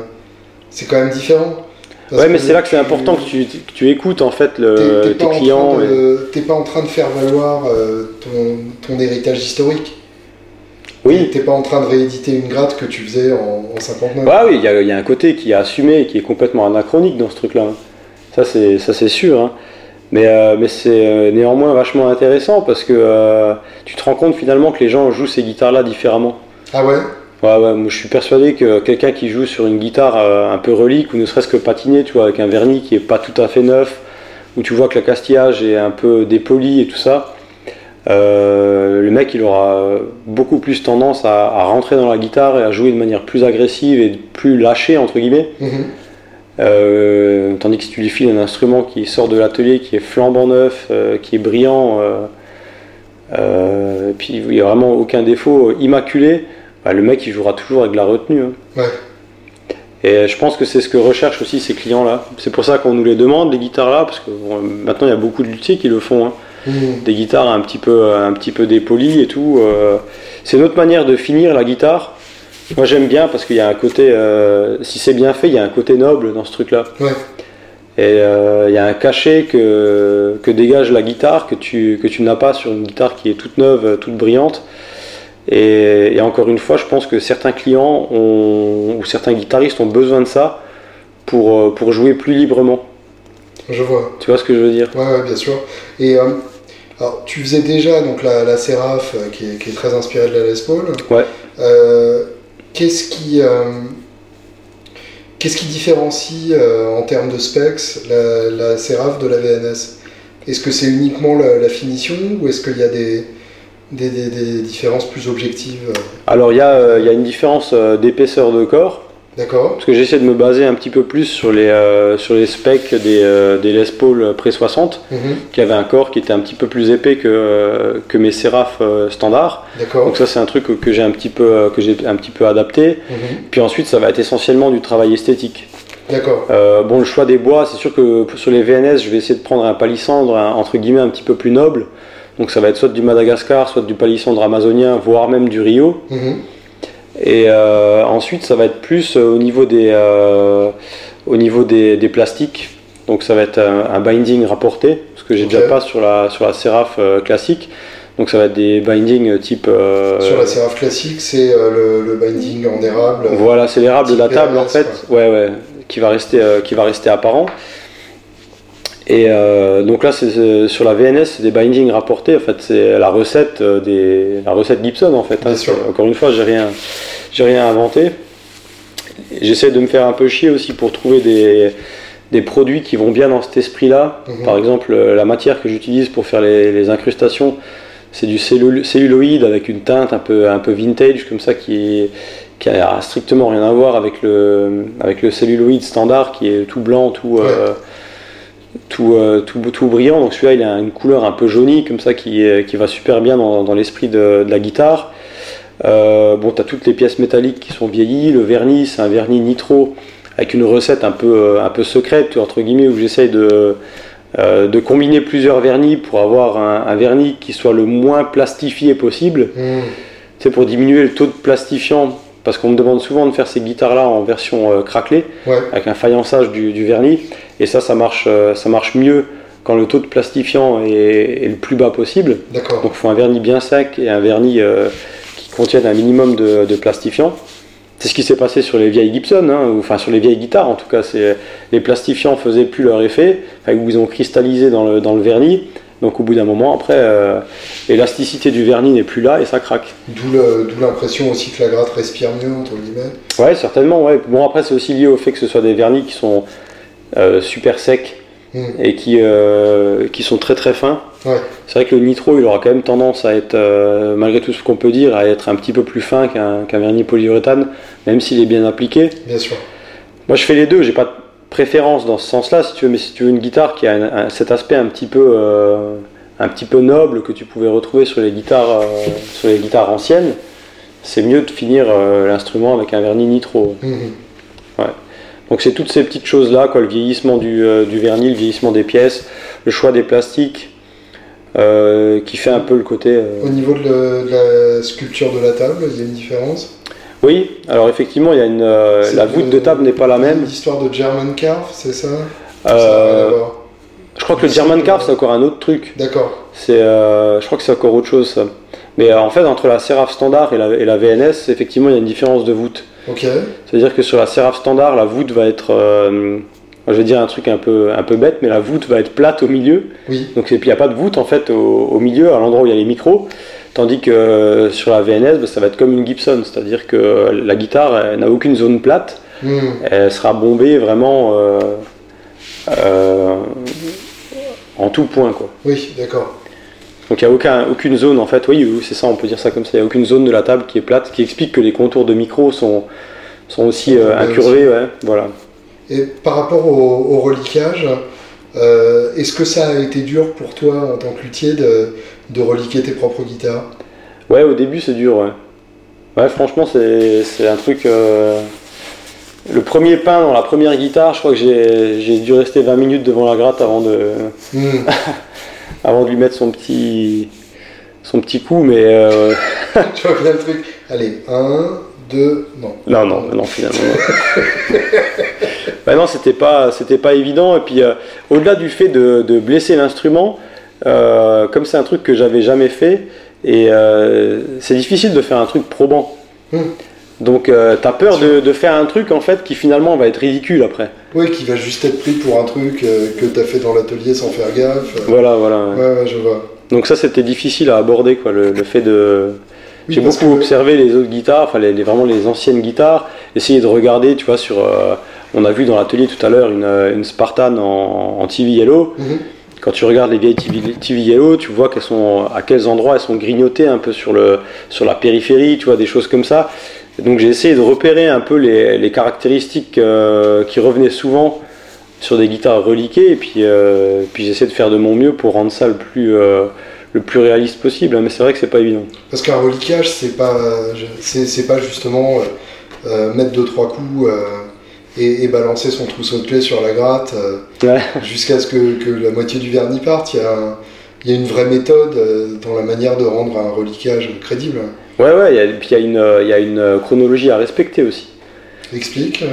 c'est quand même différent. Parce ouais mais c'est là que c'est important que tu, que tu écoutes en fait t'es- le, t'es clients. T'es pas en train de faire valoir euh, ton, ton héritage historique. Oui. T'es pas en train de rééditer une gratte que tu faisais en, en 59. Bah oui, il y, a- il y a un côté qui est assumé et qui est complètement anachronique dans ce truc-là. Ça, c'est ça, c'est sûr. hein. Mais, euh, mais c'est euh, néanmoins vachement intéressant parce que euh, tu te rends compte finalement que les gens jouent ces guitares-là différemment. Ah ouais? Ouais, ouais, moi je suis persuadé que quelqu'un qui joue sur une guitare euh, un peu relique ou ne serait-ce que patinée, tu vois, avec un vernis qui est pas tout à fait neuf, où tu vois que le castillage est un peu dépoli et tout ça, euh, le mec il aura beaucoup plus tendance à, à rentrer dans la guitare et à jouer de manière plus agressive et plus lâchée entre guillemets. Mhm. Euh, tandis que si tu lui files un instrument qui sort de l'atelier, qui est flambant neuf, qui est brillant, et puis il n'y a vraiment aucun défaut, immaculé, bah, le mec il jouera toujours avec de la retenue. hein. Ouais. Et je pense que c'est ce que recherchent aussi ces clients-là. C'est pour ça qu'on nous les demande, les guitares-là, parce que bon, maintenant il y a beaucoup de luthiers qui le font. hein. Mhm. Des guitares un petit peu, un petit peu dépolies et tout. euh, c'est une autre manière de finir la guitare. Moi j'aime bien parce qu'il y a un côté, euh, si c'est bien fait, il y a un côté noble dans ce truc-là. Ouais. Et euh, il y a un cachet que, que dégage la guitare que tu, que tu n'as pas sur une guitare qui est toute neuve, toute brillante. Et, et encore une fois, je pense que certains clients ont, ou certains guitaristes ont besoin de ça pour, euh, pour jouer plus librement. Je vois. Tu vois ce que je veux dire? Ouais, ouais, bien sûr. Et euh, alors, tu faisais déjà donc la, la Seraph euh, qui est, qui est très inspirée de la Les Paul. Ouais. Euh, qu'est-ce qui euh, qu'est-ce qui différencie en termes de specs la, la Seraph de la VNS Est-ce que c'est uniquement la, la finition ou est-ce qu'il y a des, des, des- des différences plus objectives euh, Alors il y, a, euh, y a une différence euh, d'épaisseur de corps, D'accord. parce que j'essaie de me baser un petit peu plus sur les, euh, sur les specs des, des Les Paul pré 60, Mhm. qui avaient un corps qui était un petit peu plus épais que, que mes Seraph standards. D'accord. Donc ça c'est un truc que- que j'ai un petit peu que un petit peu adapté. Mhm. Puis ensuite ça va être essentiellement du travail esthétique. D'accord. Euh, bon le choix des bois, c'est sûr que sur les VNS je vais essayer de prendre un palissandre un- entre guillemets un petit peu plus noble. Donc ça va être soit du Madagascar, soit du palissandre amazonien, voire même du Rio. Mhm. Et euh, ensuite ça va être plus euh, au niveau des euh, au niveau des, des plastiques. Donc ça va être un, un binding rapporté, ce que j'ai déjà pas sur la sur la classique. Donc ça va être des bindings type euh, Sur la Seraph classique, c'est le, le binding en érable. Voilà, c'est l'érable de la table en fait, ouais, ouais, qui va rester, qui va rester apparent. Et euh, donc là, c'est sur la VNS, c'est des bindings rapportés. En fait, c'est la recette euh, des, la recette Gibson en fait. hein. Sûr. Encore une fois, j'ai rien, j'ai rien inventé. J'essaie de me faire un peu chier aussi pour trouver des, des produits qui vont bien dans cet esprit-là. Mhm. Par exemple, euh, la matière que j'utilise pour faire les, les incrustations, c'est du cellu- celluloïde avec une teinte un peu, un peu vintage comme ça qui, qui a strictement rien à voir avec le, avec le celluloïde standard qui est tout blanc, tout, euh, tout, euh, tout, tout brillant. Donc celui-là, il a une couleur un peu jaunie comme ça qui, va super bien dans, dans l'esprit de, de la guitare. Euh, bon, tu as toutes les pièces métalliques qui sont vieillies. Le vernis, c'est un vernis nitro avec une recette un peu, euh, un peu secrète, entre guillemets, où j'essaye de, euh, de combiner plusieurs vernis pour avoir un, un vernis qui soit le moins plastifié possible. C'est pour diminuer le taux de plastifiant, parce qu'on me demande souvent de faire ces guitares-là en version euh, craquelée, Ouais. avec un faïençage du, du vernis, et ça, ça marche, euh, ça marche mieux quand le taux de plastifiant est, est le plus bas possible. Donc il faut un vernis bien sec et un vernis euh, qui contienne un minimum de, de plastifiant. C'est ce qui s'est passé sur les vieilles Gibson, hein, ou, enfin sur les vieilles guitares en tout cas. Les plastifiants faisaient plus leur effet, où ils ont cristallisé dans le, dans le vernis. Donc au bout d'un moment, après, euh, l'élasticité du vernis n'est plus là et ça craque. D'où l'impression aussi que la gratte respire mieux, entre guillemets. Ouais, certainement. Ouais. Bon, après, c'est aussi lié au fait que ce soit des vernis qui sont euh, super secs Mm. et qui, euh, qui sont très très fins. Ouais. C'est vrai que le nitro, il aura quand même tendance à être, euh, malgré tout ce qu'on peut dire, à être un petit peu plus fin qu'un vernis polyuréthane, même s'il est bien appliqué. Bien sûr. Moi, je fais les deux. J'ai pas préférence dans ce sens-là, si tu veux. Mais si tu veux une guitare qui a un- un- cet aspect un petit peu, euh, un petit peu noble que tu pouvais retrouver sur les guitares, euh, sur les guitares anciennes, c'est mieux de finir euh, l'instrument avec un vernis nitro. Mhm. Donc c'est toutes ces petites choses-là, quoi, le vieillissement du, du vernis, le vieillissement des pièces, le choix des plastiques, qui fait un peu le côté. Au niveau de, le- de la sculpture de la table, il y a une différence? Oui, alors effectivement, il y a une, euh, la voûte de table n'est pas la même. L'histoire de German Carve, c'est ça? Euh, je crois que le German Carve, c'est encore un autre truc. D'accord. C'est, euh, je crois que c'est encore autre chose. Ça. Mais en fait, entre la Seraph standard et la, et la VNS, effectivement, il y a une différence de voûte. Ok. C'est-à-dire que sur la Seraph standard, la voûte va être, je vais dire un truc un peu, un peu bête, mais la voûte va être plate au milieu. Oui. Donc et puis il n'y a pas de voûte en fait au, au milieu, à l'endroit où il y a les micros. Tandis que euh, sur la VNS, bah, ça va être comme une Gibson, c'est-à-dire que la guitare n'a aucune zone plate, Mhm. elle sera bombée vraiment euh, euh, en tout point quoi. Oui, d'accord. Donc il n'y a aucun, aucune zone en fait, oui, c'est ça, on peut dire ça comme ça, il n'y a aucune zone de la table qui est plate, qui explique que les contours de micro sont, sont aussi euh, incurvés, ouais, voilà. Et par rapport au, au reliquage, euh, est-ce que ça a été dur pour toi en tant que luthier de, de reliquer tes propres guitares Ouais, au début c'est dur, ouais. Ouais, franchement, c'est c'est un truc. euh, Le premier pain dans la première guitare, je crois que j'ai j'ai dû rester 20 minutes devant la gratte avant de, Mhm. avant de lui mettre son petit, son petit coup, mais. euh, Tu vois bien le truc Allez, un, deux, non. Non, non, non, finalement. Non, Bah non c'était pas, c'était pas évident. Et puis, euh, au-delà du fait de, de blesser l'instrument, euh, comme c'est un truc que j'avais jamais fait, et euh, c'est difficile de faire un truc probant. Hmm. Donc, euh, t'as peur de, de faire un truc en fait qui finalement va être ridicule après. Oui, qui va juste être pris pour un truc que t'as fait dans l'atelier sans faire gaffe. Voilà, voilà. Ouais, ouais, je vois. Donc ça, c'était difficile à aborder, quoi, le, le fait de. Oui, J'ai beaucoup que- observé les autres guitares, enfin les, les- vraiment les anciennes guitares, essayer de regarder, tu vois, sur. on a vu dans l'atelier tout à l'heure une, une Spartan en, en TV Yellow. Mhm. Quand tu regardes les vieilles TV, TV Yellow, tu vois qu'elles sont à quels endroits elles sont grignotées un peu sur, le, sur la périphérie, tu vois, des choses comme ça. Donc j'ai essayé de repérer un peu les, les caractéristiques euh, qui revenaient souvent sur des guitares reliquées, et puis, euh, puis j'ai essayé de faire de mon mieux pour rendre ça le plus, euh, le plus réaliste possible. hein. Mais c'est vrai que c'est pas évident. Parce qu'un reliquage, c'est pas, c'est, pas justement euh, mettre deux trois coups et, et balancer son trousseau de clés sur la gratte euh, Ouais. jusqu'à ce que, que la moitié du vernis parte. Il y a, un- il y a une vraie méthode euh, dans la manière de rendre un reliquage crédible. Ouais, ouais, a- puis il y, a une, il y a une chronologie à respecter aussi. Explique.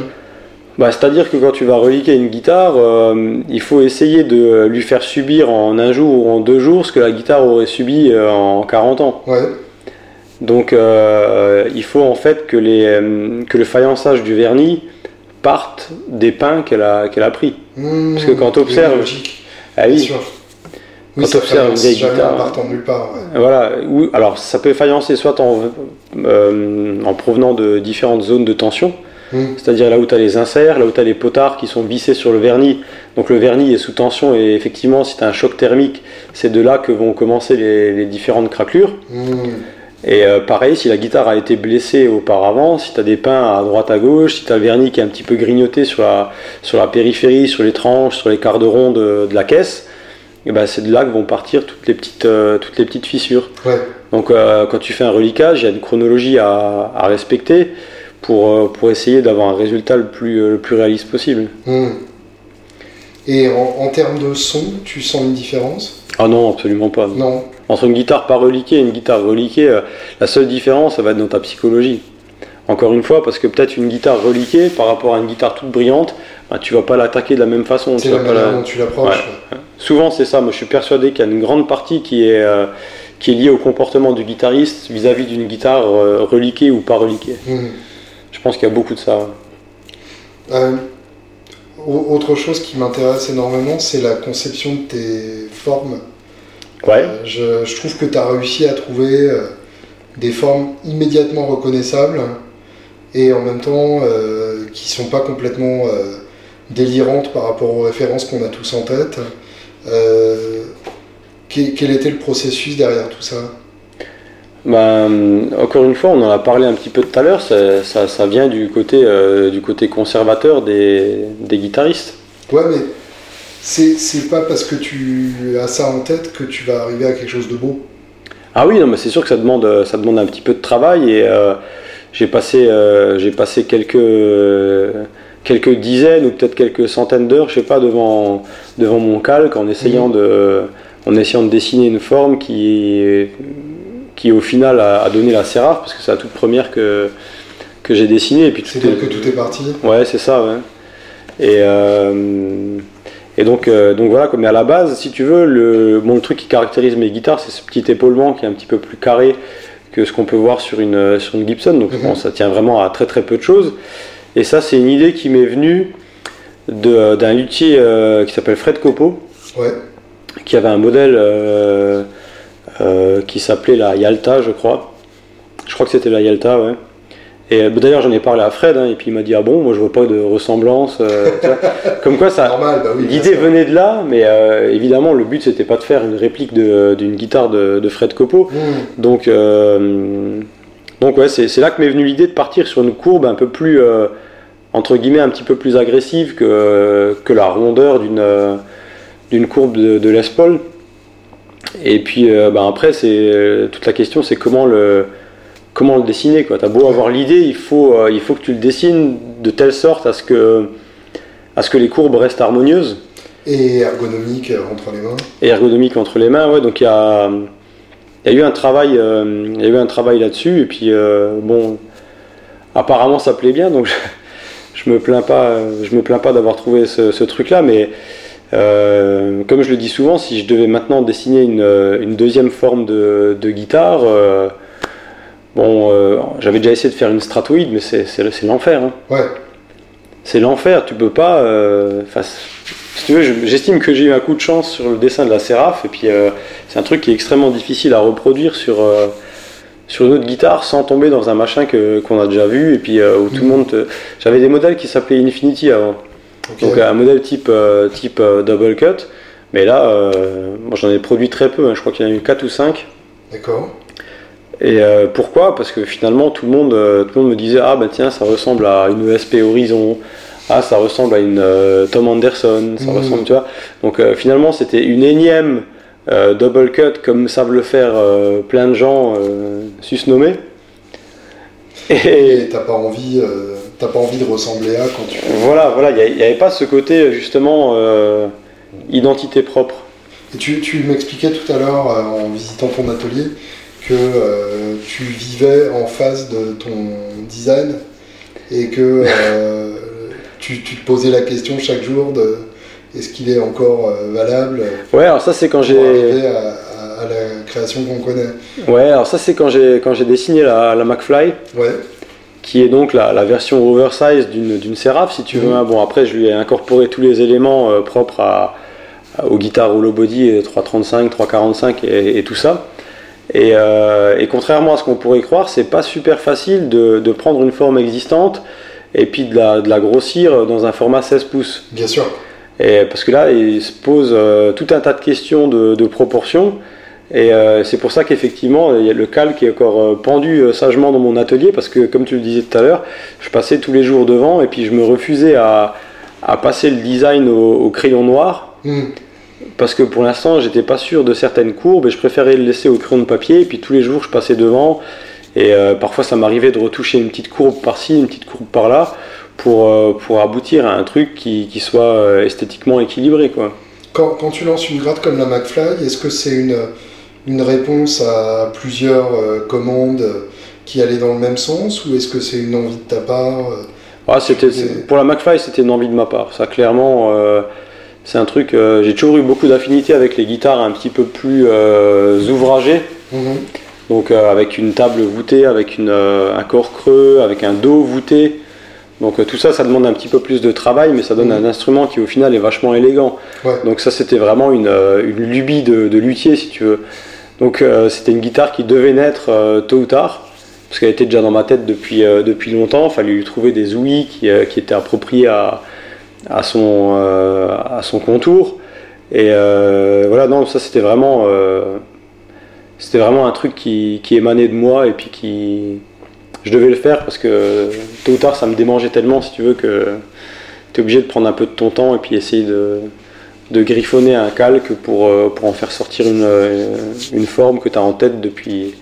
Bah, C'est-à-dire que quand tu vas reliquer une guitare, euh, il faut essayer de lui faire subir en un jour ou en deux jours ce que la guitare aurait subi en 40 ans. Ouais. Donc euh, il faut en fait que, les, que le faïençage du vernis parte des pains qu'elle a, qu'elle a pris. Mmh, Parce que quand c'est logique, Ah bien oui, sûr. Quand Oui, ça t'observes une vieille guitare- nulle part. ouais. Voilà, ou, alors ça peut faïencer soit en, euh, en provenant de différentes zones de tension, Mmh. c'est-à-dire là où tu as les inserts, là où tu as les potards qui sont vissés sur le vernis. Donc le vernis est sous tension et effectivement, si tu as un choc thermique, c'est de là que vont commencer les, les différentes craquelures. Mmh. Et euh, pareil, si la guitare a été blessée auparavant, si tu as des pins à droite à gauche, si tu as le vernis qui est un petit peu grignoté sur la, sur la périphérie, sur les tranches, sur les quarts de rond de, de la caisse, et ben c'est de là que vont partir toutes les petites, euh, toutes les petites fissures. Ouais. Donc euh, quand tu fais un reliquage, il y a une chronologie à, à respecter pour, pour essayer d'avoir un résultat le plus, le plus réaliste possible. Mmh. Et en, en termes de son, tu sens une différence? Ah non, absolument pas. Non. Entre une guitare pas reliquée et une guitare reliquée, euh, la seule différence, ça va être dans ta psychologie. Encore une fois, parce que peut-être une guitare reliquée par rapport à une guitare toute brillante, bah, tu vas pas l'attaquer de la même façon. C'est tu la vas pas manière la- dont tu l'approches. Souvent, c'est ça. Moi, je suis persuadé qu'il y a une grande partie qui est, euh, qui est liée au comportement du guitariste vis-à-vis d'une guitare euh, reliquée ou pas reliquée. Mmh. Je pense qu'il y a beaucoup de ça. Euh, au- autre chose qui m'intéresse énormément, c'est la conception de tes formes Ouais. je, je trouve que tu as réussi à trouver euh, des formes immédiatement reconnaissables et en même temps euh, qui sont pas complètement euh, délirantes par rapport aux références qu'on a tous en tête. Euh, quel, quel était le processus derrière tout ça? Ben, encore une fois, on en a parlé un petit peu tout à l'heure, ça, ça- ça vient du côté, euh, du côté conservateur des, des guitaristes. Ouais, mais c'est pas parce que tu as ça en tête que tu vas arriver à quelque chose de beau. Ah oui, non, mais c'est sûr que ça demande, ça demande un petit peu de travail et euh, j'ai passé, euh, j'ai passé quelques, quelques dizaines ou peut-être quelques centaines d'heures, je sais pas, devant, devant mon calque en essayant, de, en essayant de dessiner une forme qui, qui au final a, a donné la séraphe parce que c'est la toute première que, que j'ai dessinée. Et puis C'est est- que tout est parti. Ouais, c'est ça, ouais. Et, euh, et donc, euh, donc voilà, mais à la base, si tu veux, le, bon, le truc qui caractérise mes guitares, c'est ce petit épaulement qui est un petit peu plus carré que ce qu'on peut voir sur une, sur une Gibson. Donc Mhm. bon, ça tient vraiment à très très peu de choses. Et ça, c'est une idée qui m'est venue de- d'un luthier euh, qui s'appelle Fred Copo, Ouais. qui avait un modèle euh, euh, qui s'appelait la Yalta, je crois. Je crois que c'était la Yalta, ouais. Et euh, d'ailleurs, j'en ai parlé à Fred, hein, et puis il m'a dit Ah bon, moi je vois pas de ressemblance. euh. Comme quoi, ça, bah oui. l'idée venait de là, mais euh, évidemment, le but c'était pas de faire une réplique d'une guitare de, de Fred Copo. Mmh. Donc, euh, donc ouais, c'est là que m'est venue l'idée de partir sur une courbe un peu plus, entre guillemets, un petit peu plus agressive que, que la rondeur d'une courbe de, de Les Paul. Et puis ben après, toute la question, c'est comment le comment le dessiner. Tu as beau avoir l'idée, il faut, euh, il faut que tu le dessines de telle sorte à ce que, à ce que les courbes restent harmonieuses Et ergonomique entre les mains. et ergonomiques entre les mains. Ouais, donc il y a, y a eu un travail, euh, il y a eu un travail là-dessus. Et puis euh, bon, apparemment ça plaît bien, donc je, je me plains pas, je me plains pas d'avoir trouvé ce, ce truc-là. Mais euh, comme je le dis souvent, si je devais maintenant dessiner une, une deuxième forme de, de guitare, bon, euh, j'avais déjà essayé de faire une stratoïde, mais c'est l'enfer. hein Ouais. c'est l'enfer, tu peux pas. euh, si tu veux, je- j'estime que j'ai eu un coup de chance sur le dessin de la Séraph, et puis euh, c'est un truc qui est extrêmement difficile à reproduire sur, sur une autre guitare sans tomber dans un machin que- qu'on a déjà vu, et puis où tout le Mhm. monde. te- J'avais des modèles qui s'appelaient Infinity avant, donc un modèle type, type double cut, mais là, moi j'en ai produit très peu, hein, je crois qu'il y en a eu 4 ou 5. D'accord. Et euh, pourquoi? Parce que finalement tout le monde, euh, tout le monde me disait ah ben tiens ça ressemble à une ESP Horizon, ah ça ressemble à une euh, Tom Anderson, ça Mhm. ressemble tu vois. Donc euh, finalement c'était une énième double cut comme savent le faire plein de gens susnommés. Et t'as pas envie, t'as pas envie de ressembler à quand tu. voilà voilà il n'y avait pas ce côté justement identité propre. Et tu, tu m'expliquais tout à l'heure en visitant ton atelier que euh, tu vivais en face de ton design et que euh, tu, tu te posais la question chaque jour de est-ce qu'il est encore euh, valable Ouais alors ça c'est quand j'ai à, à- à la création qu'on connaît. ouais alors ça c'est quand j'ai quand j'ai dessiné la, la McFly. Ouais, qui est donc la, la version oversize d'une d'une Seraph, si tu veux. Mhm. Bon, après, je lui ai incorporé tous les éléments propres à, aux guitares hollow body, euh, 335, 345 et, et tout ça. Et, euh, et contrairement à ce qu'on pourrait croire, c'est pas super facile de, de prendre une forme existante et puis de la, de la grossir dans un format 16 pouces. bien sûr. Et parce que là, il se pose euh, tout un tas de questions de, de proportion. Et euh, c'est pour ça qu'effectivement, le calque est encore euh, pendu euh, sagement dans mon atelier, parce que comme tu le disais tout à l'heure, je passais tous les jours devant et puis je me refusais à, à passer le design au, au crayon noir, Hmm. Parce que pour l'instant, j'étais pas sûr de certaines courbes et je préférais le laisser au crayon de papier. Et puis tous les jours, je passais devant et euh, parfois, ça m'arrivait de retoucher une petite courbe par-ci, une petite courbe par-là, pour, euh, pour aboutir à un truc qui, qui soit euh, esthétiquement équilibré, quoi. Quand, quand tu lances une gratte comme la McFly, est-ce que c'est une, une réponse à plusieurs commandes qui allaient dans le même sens ou est-ce que c'est une envie de ta part Ah, c'était, pour la McFly, c'était une envie de ma part. Ça, clairement, c'est un truc. euh, j'ai toujours eu beaucoup d'affinité avec les guitares un petit peu plus euh, ouvragées. mhm. Donc, euh, avec une table voûtée, avec une, un corps creux, avec un dos voûté. Donc tout ça, ça demande un petit peu plus de travail, mais ça donne un instrument qui au final est vachement élégant. Donc ça, c'était vraiment une, une lubie de, de, luthier, si tu veux. Donc c'était une guitare qui devait naître tôt ou tard, parce qu'elle était déjà dans ma tête depuis, depuis longtemps. Il fallait lui trouver des ouïes qui, qui étaient appropriées à, à, son, à son contour. Et voilà, non, ça c'était vraiment c'était vraiment un truc qui, qui, émanait de moi et puis qui je devais le faire parce que tôt ou tard ça me démangeait tellement si tu veux que tu es obligé de prendre un peu de ton temps et puis essayer de, de griffonner un calque pour, euh, pour en faire sortir une, une forme que tu as en tête depuis,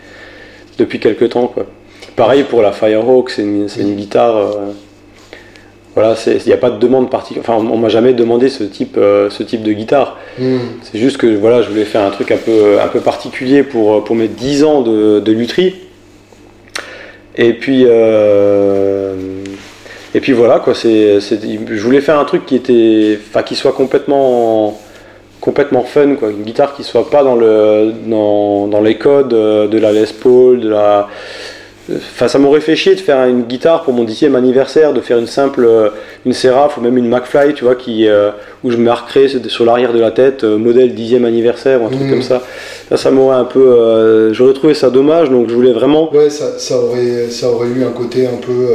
depuis quelques temps. Quoi. Pareil pour la Firehawk, c'est une, une, guitare. Euh, voilà, il n'y a pas de demande particulière. Enfin, on m'a jamais demandé ce type, euh, ce type de guitare. Hmm. C'est juste que voilà, je voulais faire un truc un peu, un peu particulier pour, pour mes 10 ans de, de lutherie. Et puis, euh, et puis voilà, quoi, c'est, je voulais faire un truc qui, était, qui soit complètement, complètement fun, quoi. une guitare qui soit pas dans, le, dans, dans les codes de la Les Paul, de la Enfin, ça m'aurait fait chier de faire une guitare pour mon dixième anniversaire, de faire une simple, euh, une Seraph ou même une McFly, tu vois, qui, euh, où je marquerais sur l'arrière de la tête euh, modèle dixième anniversaire ou un truc mmh. comme ça. Ça, ça m'aurait un peu, j'aurais trouvé ça dommage, donc je voulais vraiment. Ouais, ça, ça, aurait, ça aurait eu un côté un peu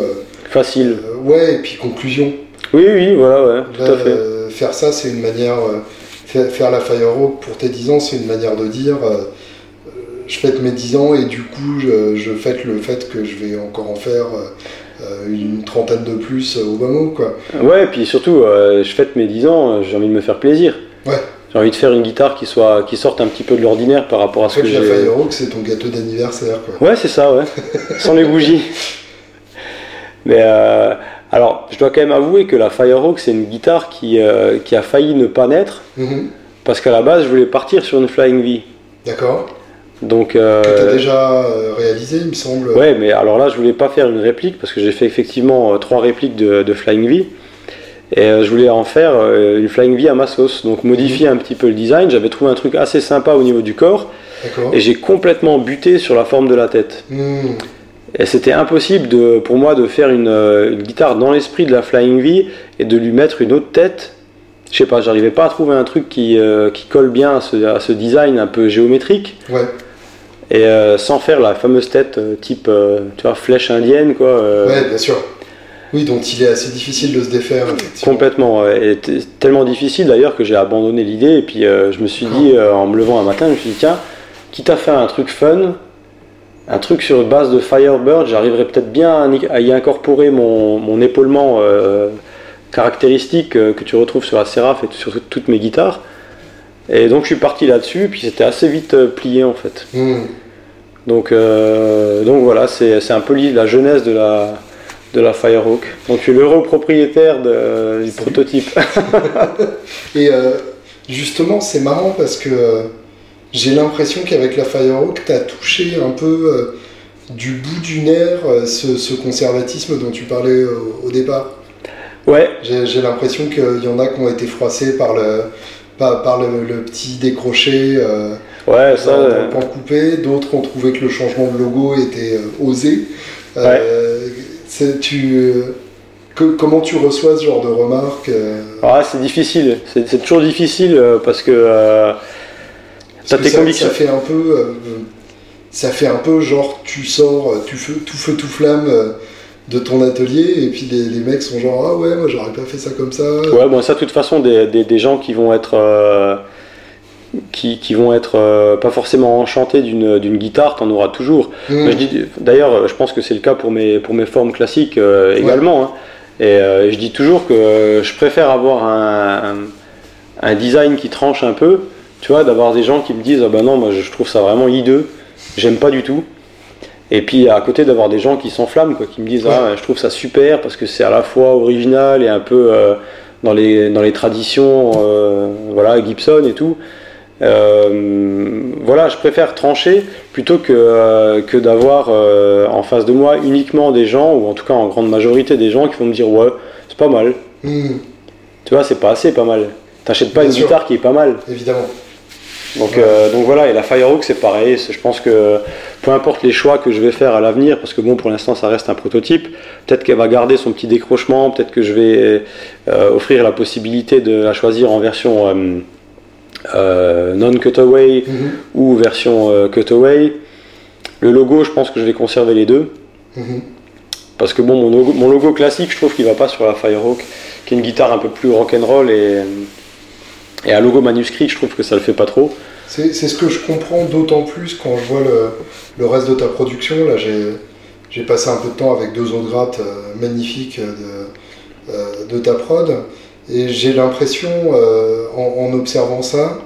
facile. ouais, et puis conclusion. Oui, oui, voilà, ouais, tout à fait. faire ça, c'est une manière, faire, la Firehawk pour tes 10 ans, c'est une manière de dire je fête mes 10 ans et du coup, je, fête le fait que je vais encore en faire euh, une trentaine de plus au bas mot, quoi. Ouais, et puis surtout, euh, je fête mes 10 ans, j'ai envie de me faire plaisir. Ouais. J'ai envie de faire une guitare qui, soit, qui sorte un petit peu de l'ordinaire par rapport à ce que j'ai. La Firehawk, c'est ton gâteau d'anniversaire, quoi. Ouais, c'est ça, ouais. Sans les bougies. Mais euh, alors, je dois quand même avouer que la Firehawk, c'est une guitare qui, qui a failli ne pas naître. Mm-hmm. Parce qu'à la base, je voulais partir sur une Flying V. D'accord. Donc, euh, que tu as déjà euh, réalisé, il me semble. Ouais, mais alors là, je voulais pas faire une réplique parce que j'ai fait effectivement euh, trois répliques de, Flying V. Et je voulais en faire une Flying V à ma sauce, donc modifier mhm. un petit peu le design. J'avais trouvé un truc assez sympa au niveau du corps. Et j'ai complètement buté sur la forme de la tête. Mhm. Et c'était impossible de, pour moi de faire une, guitare dans l'esprit de la Flying V et de lui mettre une autre tête. Je sais pas, j'arrivais pas à trouver un truc qui, qui colle bien à ce, à ce, design un peu géométrique. Ouais et euh, sans faire la fameuse tête euh, type euh, tu vois, flèche indienne quoi. Ouais, bien sûr. Oui, dont il est assez difficile de se défaire. Complètement, et tellement difficile d'ailleurs que j'ai abandonné l'idée et puis je me suis dit en me levant un matin, je me suis dit tiens, quitte à faire un truc fun, un truc sur base de Firebird, j'arriverai peut-être bien à y incorporer mon, mon épaulement caractéristique que tu retrouves sur la Seraph et sur toutes mes guitares. Et donc je suis parti là-dessus, puis c'était assez vite euh, plié en fait. Hmm. Donc, euh, donc voilà, c'est un peu la jeunesse de la, de la Firehawk. Donc je suis l'heureux propriétaire de, du prototype. Et euh, justement, c'est marrant parce que j'ai l'impression qu'avec la Firehawk, tu as touché un peu du bout du nerf ce, conservatisme dont tu parlais au départ. Ouais. J'ai l'impression qu'il y en a qui ont été froissés par le par, le, petit décroché euh, ouais, ça, pan coupé. D'autres ont trouvé que le changement de logo était euh, osé. Euh, tu, comment tu reçois ce genre de remarques ah, C'est difficile. C'est toujours difficile parce que. ça, ça, fait un peu. ça fait un peu genre tu sors, tu feu, tout feu, tout flamme de ton atelier et puis les, mecs sont genre ah ouais moi j'aurais pas fait ça comme ça. Ouais bon ça de toute façon des, des, gens qui vont être euh, qui, qui, vont être euh, pas forcément enchantés d'une guitare t'en auras toujours. Mmh. d'ailleurs je pense que c'est le cas pour mes pour mes formes classiques euh, également hein. et je dis toujours que je préfère avoir un, un, design qui tranche un peu tu vois d'avoir des gens qui me disent ah ben non moi je trouve ça vraiment hideux. J'aime pas du tout et puis à côté d'avoir des gens qui s'enflamment, quoi, qui me disent ah, je trouve ça super parce que c'est à la fois original et un peu euh, dans, les, dans les traditions, euh, voilà, Gibson et tout. Euh, voilà, je préfère trancher plutôt que, que d'avoir en face de moi uniquement des gens, ou en tout cas en grande majorité des gens qui vont me dire ouais, c'est pas mal. Hmm. Tu vois, c'est pas assez pas mal. T'achètes pas une guitare qui est pas mal. Évidemment. Donc, euh, donc voilà, et la Firehawk c'est pareil. Je pense que peu importe les choix que je vais faire à l'avenir, parce que bon, pour l'instant ça reste un prototype, peut-être qu'elle va garder son petit décrochement, peut-être que je vais euh, offrir la possibilité de la choisir en version euh, non-cutaway Mhm. ou version cutaway. Le logo, je pense que je vais conserver les deux. Mhm. Parce que bon, mon logo, mon logo classique, je trouve qu'il va pas sur la Firehawk, qui est une guitare un peu plus rock'n'roll et, et un logo manuscrit, je trouve que ça le fait pas trop. C'est ce que je comprends d'autant plus quand je vois le, le reste de ta production. Là, j'ai passé un peu de temps avec deux autres grattes euh, magnifiques de, euh, de ta prod. Et j'ai l'impression, euh, en, en observant ça,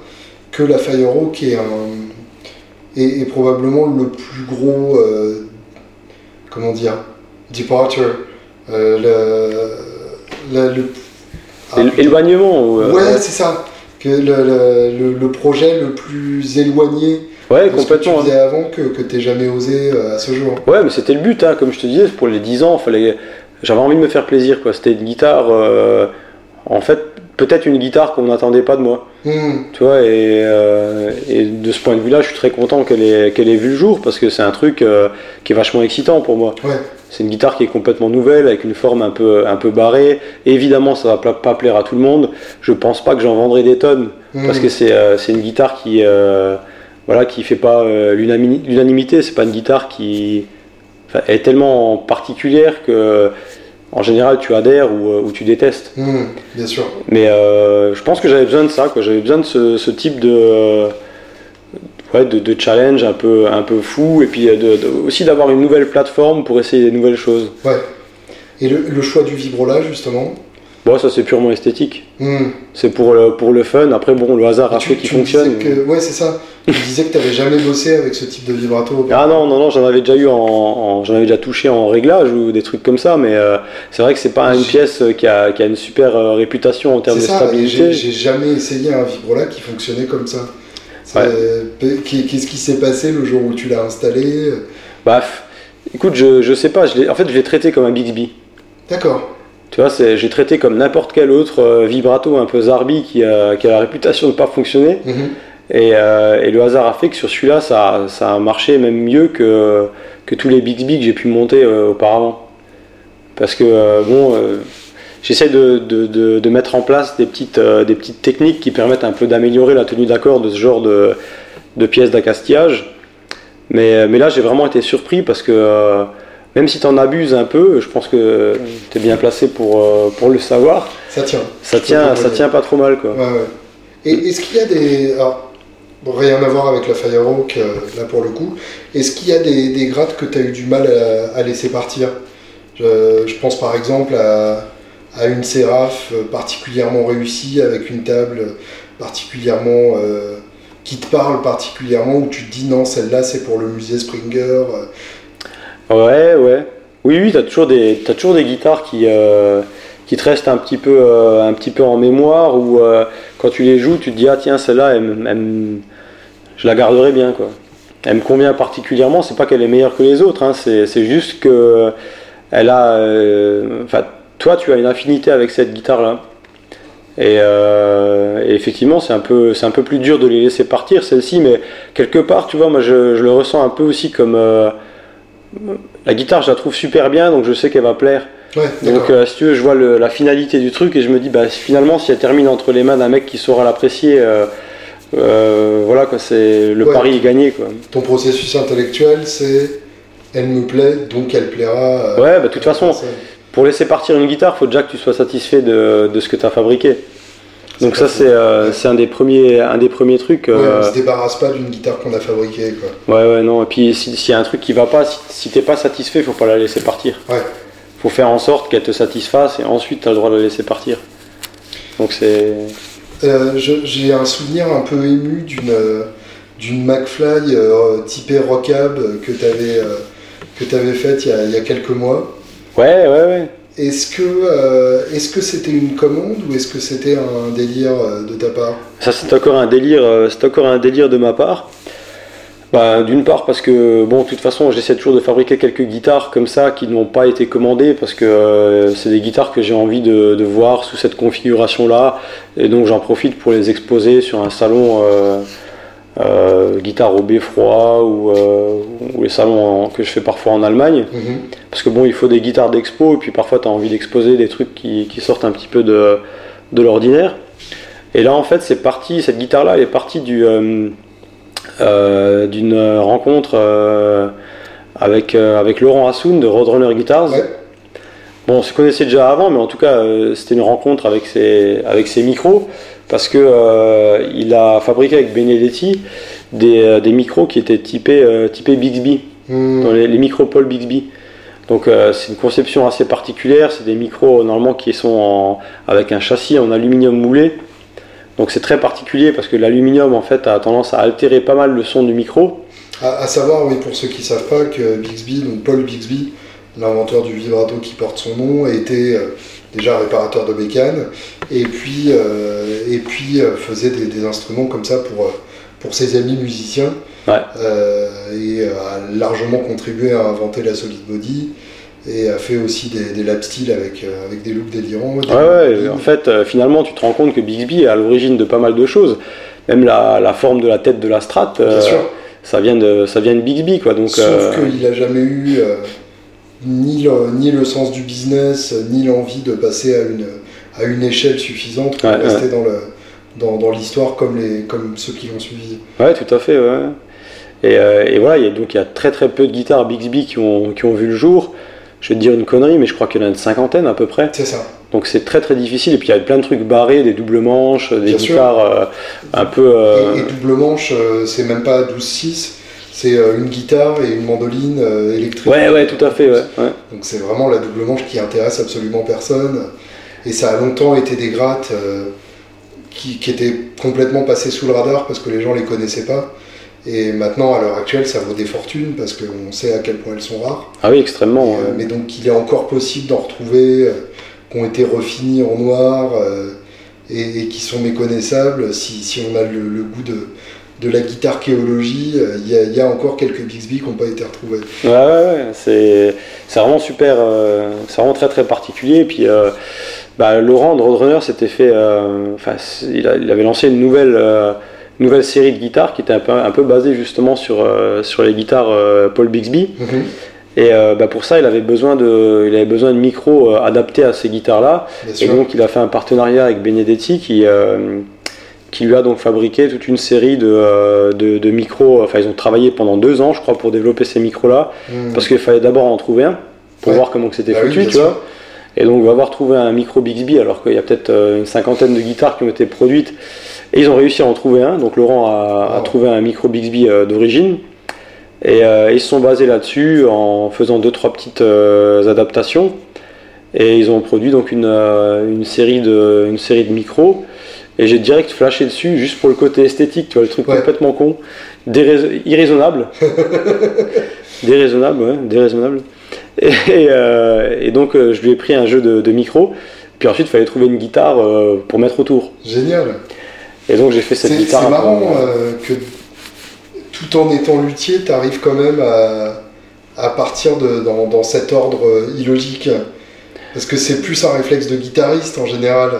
que la Firehawk est, un, est, est probablement le plus gros, euh, comment dire, departure. euh, le, le- le- ah, Éloignement ou, euh, Ouais, c'est ça. Que le, le- projet le plus éloigné ouais, de ce que tu complètement. hein. faisais avant que, que tu jamais osé euh, à ce jour. Ouais, mais c'était le but, hein, comme je te disais, pour les 10 ans, fallait... j'avais envie de me faire plaisir. quoi. C'était une guitare, euh, en fait, peut-être une guitare qu'on n'attendait pas de moi. Hmm, Tu vois, et, euh, et de ce point de vue-là, je suis très content qu'elle ait, qu'elle ait vu le jour, parce que c'est un truc euh, qui est vachement excitant pour moi. Ouais. C'est une guitare qui est complètement nouvelle, avec une forme un peu, un peu barrée. Évidemment, ça va pla- pas plaire à tout le monde. Je pense pas que j'en vendrai des tonnes, hmm. parce que c'est euh, c'est une guitare qui euh, voilà qui fait pas l'unanimité c'est pas une guitare qui elle est tellement particulière que en général tu adhères ou, euh, ou tu détestes Hmm, bien sûr. mais euh, je pense que j'avais besoin de ça quoi j'avais besoin de ce, ce type de euh, ouais, de, de challenge un peu un peu fou et puis de, de- aussi d'avoir une nouvelle plateforme pour essayer des nouvelles choses Ouais. Et le, le choix du vibrola, justement? Bon ça c'est purement esthétique hmm. c'est pour le, pour le fun après bon le hasard a fait qu'il fonctionne que- Ouais, c'est ça. Tu disais que tu n'avais jamais bossé avec ce type de vibrato. Ah non, non, non, j'en avais déjà eu en, en- j'en avais déjà touché en réglage ou des trucs comme ça, mais euh, c'est vrai que c'est pas une pièce euh, qui a, qui a une super euh, réputation en termes de ça, et stabilité. j'ai jamais essayé un vibrola qui fonctionnait comme ça. Ouais. Qu'est-ce qui s'est passé le jour où tu l'as installé Bah, f- écoute, je, je sais pas, je en fait, je l'ai traité comme un Bixby. D'accord. Tu vois, c'est- j'ai traité comme n'importe quel autre euh, vibrato un peu zarbi qui a, qui a la réputation de pas fonctionner. Mhm. Et, euh, et le hasard a fait que sur celui-là, ça, ça a marché même mieux que, que tous les Bixby que j'ai pu monter euh, auparavant. Parce que, euh, bon, euh, j'essaie de, de- de- de mettre en place des petites, euh, des petites techniques qui permettent un peu d'améliorer la tenue d'accord de ce genre de, de pièces d'accastillage. Mais, mais là, j'ai vraiment été surpris parce que euh, même si tu en abuses un peu, je pense que tu es bien placé pour, euh, pour le savoir, Ça tient. ça tient, ça tient pas trop mal. Quoi. Ouais, ouais. Et est-ce qu'il y a des. Alors, bon, rien à voir avec la Firehawk, euh, là pour le coup. Est-ce qu'il y a des, des grattes que tu as eu du mal à, à laisser partir? Je, je pense par exemple à, à une Séraph euh, particulièrement réussie, avec une table particulièrement. euh, qui te parle particulièrement, où tu te dis non, celle-là c'est pour le musée Springer. Ouais, ouais. Oui, oui, t'as toujours des, t'as toujours des guitares qui, euh, qui te restent un petit peu, euh, un petit peu en mémoire ou euh, quand tu les joues, tu te dis ah tiens celle-là, je la garderai bien quoi. Elle me convient particulièrement. C'est pas qu'elle est meilleure que les autres, hein, c'est, juste que elle a, enfin toi tu as une affinité avec cette guitare là. Et, effectivement, c'est un peu, c'est un peu plus dur de les laisser partir celle-ci, mais quelque part, tu vois, moi je, le ressens un peu aussi comme la guitare, je la trouve super bien, donc je sais qu'elle va plaire. Ouais, Donc, euh, si tu veux, je vois le- la finalité du truc et je me dis, bah, finalement, si elle termine entre les mains d'un mec qui saura l'apprécier, euh, euh, voilà, quoi, c'est le Ouais. pari est gagné, quoi. Ton processus intellectuel, c'est elle me plaît, donc elle plaira. Ouais, bah, de toute façon, personne. Pour laisser partir une guitare, faut déjà que tu sois satisfait de, de ce que tu as fabriqué. Donc ça, c'est euh, un des premiers, un des premiers trucs. Ouais, euh, on se débarrasse pas d'une guitare qu'on a fabriquée, quoi. Ouais, ouais, non. Et puis, si- s'il y a un truc qui va pas, si, si t'es pas satisfait, faut pas la laisser partir. Ouais. Faut faire en sorte qu'elle te satisfasse et ensuite t'as le droit de la laisser partir. Donc c'est. Euh, J'ai un souvenir un peu ému d'une euh, d'une McFly euh, typée rockab que tu avais, que t'avais faite il y, a, il y a quelques mois. Ouais, ouais, ouais. Est-ce que euh, est-ce que c'était une commande ou est-ce que c'était un délire euh, de ta part? Ça, c'est encore un délire. euh, C'est encore un délire de ma part. Bah, D'une part parce que bon, de toute façon, j'essaie toujours de fabriquer quelques guitares comme ça qui n'ont pas été commandées parce que c'est des guitares que j'ai envie de, de voir sous cette configuration-là et donc j'en profite pour les exposer sur un salon euh, guitare au beffroi ou, euh, ou les salons en- que je fais parfois en Allemagne. Mhm. Parce que bon, il faut des guitares d'expo, et puis parfois tu as envie d'exposer des trucs qui, qui sortent un petit peu de, de l'ordinaire. Et là, en fait, c'est parti, cette guitare-là, elle est partie du, euh, d'une rencontre avec, avec Laurent Assoun de Roadrunner Guitars. Ouais. Bon, on se connaissait déjà avant, mais en tout cas, c'était une rencontre avec ses, avec ses micros, parce que euh, il a fabriqué avec Benedetti des, euh, des micros qui étaient typés, euh, typés Bixby dans les, les micros Paul Bixby. Donc euh, c'est une conception assez particulière, c'est des micros normalement qui sont en- avec un châssis en aluminium moulé. Donc c'est très particulier parce que l'aluminium en fait a tendance à altérer pas mal le son du micro. À, à savoir, oui, pour ceux qui ne savent pas, que Bixby, donc Paul Bixby, l'inventeur du vibrato qui porte son nom, était déjà réparateur de bécanes et puis, euh, et puis euh, faisait des, des instruments comme ça pour, euh, pour ses amis musiciens Ouais. Et a largement contribué à inventer la solid body et a fait aussi des, des lap steel avec, euh, avec des loops délirants. des Ouais, ouais, en fait euh, finalement tu te rends compte que Bixby est à l'origine de pas mal de choses. Même la, la forme de la tête de la Strat, euh, Bien sûr. ça, vient de, ça vient de Bixby quoi. Donc, Sauf qu'il n'a jamais eu ni, le, ni le sens du business, ni l'envie de passer à une, à une échelle suffisante pour Ouais, rester dans le dans, dans l'histoire comme, les, comme ceux qui l'ont suivi. Ouais, tout à fait. Ouais. Et, euh, et voilà, il y a, donc il y a très très peu de guitares Bixby qui ont, qui ont vu le jour. Je vais te dire une connerie, mais je crois qu'il y en a une cinquantaine à peu près. C'est ça. Donc c'est très très difficile. Et puis il y a plein de trucs barrés, des doubles manches, des Bien guitares euh, un peu. euh, Et, et double manche, euh, c'est même pas 12-6, c'est euh, une guitare et une mandoline euh, électrique. Ouais, ouais, tout à fait. Ouais, ouais. Donc c'est vraiment la double manche qui intéresse absolument personne. Et ça a longtemps été des grattes euh, qui, qui étaient complètement passées sous le radar parce que les gens les connaissaient pas. Et maintenant, à l'heure actuelle, ça vaut des fortunes parce qu'on sait à quel point elles sont rares. Ah oui, extrêmement. Et, ouais. mais donc il est encore possible d'en retrouver euh, qui ont été refinis en noir et, et qui sont méconnaissables. Si, si on a le, le goût de, de la guitare chéologie, euh, il y, a, il y a encore quelques Bixby qui n'ont pas été retrouvés. Ouais, ouais, ouais, c'est c'est vraiment super, euh, c'est vraiment très très particulier. Et puis euh, bah, Laurent de Roadrunner s'était fait, euh, enfin, il, a- il avait lancé une nouvelle, nouvelle série de guitares qui était un peu, un peu basée justement sur, sur les guitares Paul Bixby. Et euh, bah, pour ça, il avait besoin de, il avait besoin de micros euh, adaptés à ces guitares-là. Bien Et sûr. donc, il a fait un partenariat avec Benedetti qui, euh, qui lui a donc fabriqué toute une série de, euh, de, de micros. Enfin, ils ont travaillé pendant deux ans, je crois, pour développer ces micros-là. Mm. Parce qu'il fallait d'abord en trouver un pour Ouais. voir comment c'était Bah foutu, tu vois. Et donc, on va avoir trouvé un micro Bixby alors qu'il y a peut-être euh, une cinquantaine de guitares qui ont été produites. Et ils ont réussi à en trouver un. Donc, Laurent a, trouvé un micro Bixby euh, d'origine. Et euh, ils se sont basés là-dessus en faisant deux, trois petites euh, adaptations. Et ils ont produit donc une, euh, une, série, de, une série de micros. Et j'ai direct flashé dessus juste pour le côté esthétique, tu vois, le truc Ouais. complètement con, Dérais- irraisonnable. déraisonnable, ouais, déraisonnable. Et, et, euh, et donc euh, je lui ai pris un jeu de, de micro. Puis ensuite, il fallait trouver une guitare euh, pour mettre autour. Génial. Et donc j'ai fait cette C'est guitare. c'est peu- marrant que tout en étant luthier, tu arrives quand même à, à partir de, dans, dans cet ordre illogique. Parce que c'est plus un réflexe de guitariste en général.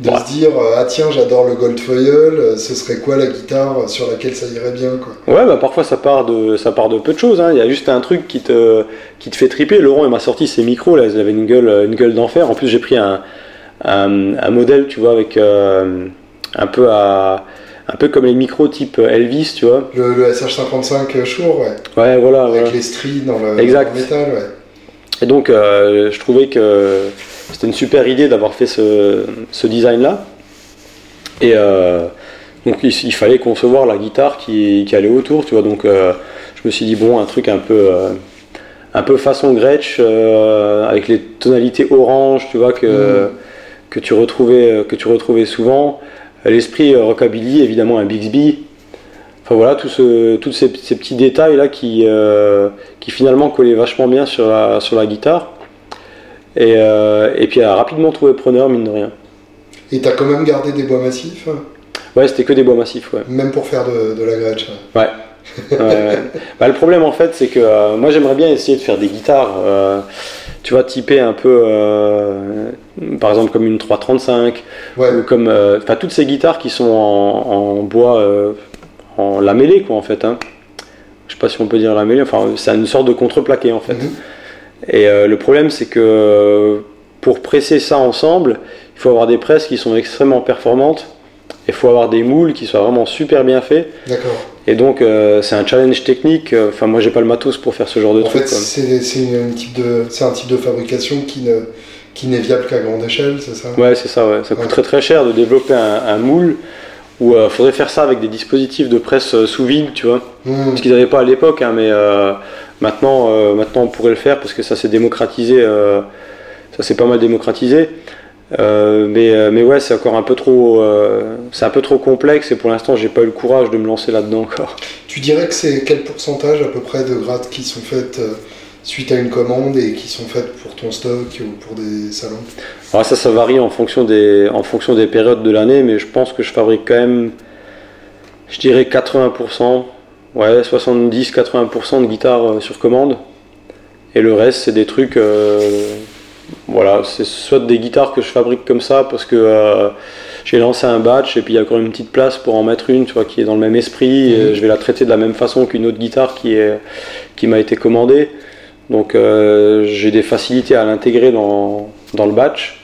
De Ouais. se dire, euh, ah tiens, j'adore le Goldfoil, euh, ce serait quoi la guitare sur laquelle ça irait bien quoi. Ouais, bah parfois ça part de, ça part de peu de choses. hein. Il y a juste un truc qui te, qui te fait triper. Laurent, il m'a sorti ses micros, là, ils avaient une gueule, une gueule d'enfer. En plus, j'ai pris un, un, un modèle, tu vois, avec euh, un peu à, un peu comme les micros type Elvis, tu vois. Le, le SH55 Shure, ouais, Ouais, voilà. avec les stries dans le, Exact. dans le métal, ouais. Et donc, euh, je trouvais que c'était une super idée d'avoir fait ce, ce design-là. Et euh, donc, il, il fallait concevoir la guitare qui, qui allait autour, tu vois. Donc, euh, je me suis dit, bon, un truc un peu, euh, un peu façon Gretsch, avec les tonalités orange, tu vois, que, Mhm. que, tu, retrouvais, que tu retrouvais souvent. L'esprit rockabilly, évidemment, un Bixby. Enfin voilà, tous ce, ces, ces petits détails-là qui, qui finalement collaient vachement bien sur la, sur la guitare. Et, euh, et puis elle a rapidement trouvé preneur, mine de rien. Et t'as quand même gardé des bois massifs, Ouais, c'était que des bois massifs, ouais. même pour faire de, de la Gretsch. Ouais. Ouais. Bah, le problème en fait, c'est que euh, moi j'aimerais bien essayer de faire des guitares, euh, tu vois, typées un peu, euh, par exemple comme une 335, Ouais, ou comme, enfin toutes ces guitares qui sont en, en bois, en lamellé, quoi, en fait. Hein. Je sais pas si on peut dire lamellé, enfin, c'est une sorte de contreplaqué, en fait. Mhm. Et euh, le problème, c'est que pour presser ça ensemble, il faut avoir des presses qui sont extrêmement performantes. Il faut avoir des moules qui soient vraiment super bien faits. D'accord. Et donc, euh, c'est un challenge technique. Enfin, moi, j'ai pas le matos pour faire ce genre de En truc. fait, quoi. c'est un type de fabrication qui ne, qui n'est viable qu'à grande échelle, c'est ça? Ouais, c'est ça, ouais. Ça Ouais. coûterait très cher de développer un, un moule où il faudrait faire ça avec des dispositifs de presse euh, sous vide, tu vois. Mhm. Ce qu'ils n'avaient pas à l'époque, hein, mais euh, maintenant, euh, maintenant on pourrait le faire parce que ça s'est démocratisé, euh, ça s'est pas mal démocratisé. Euh, mais, euh, mais ouais, c'est encore un peu trop, euh, c'est un peu trop complexe et pour l'instant, j'ai pas eu le courage de me lancer là-dedans encore. Tu dirais que c'est quel pourcentage à peu près de grattes qui sont faites euh, suite à une commande et qui sont faites pour ton stock ou pour des salons? Alors ça, ça varie en fonction des, en fonction des périodes de l'année, mais je pense que je fabrique quand même, je dirais 80%, ouais, 70-80% de guitares euh, sur commande. Et le reste, c'est des trucs, euh, voilà, c'est soit des guitares que je fabrique comme ça parce que euh, j'ai lancé un batch et puis il y a encore une petite place pour en mettre une, tu vois, qui est dans le même esprit. Et Mhm. je vais la traiter de la même façon qu'une autre guitare qui est, qui m'a été commandée. Donc euh, j'ai des facilités à l'intégrer dans, dans le batch.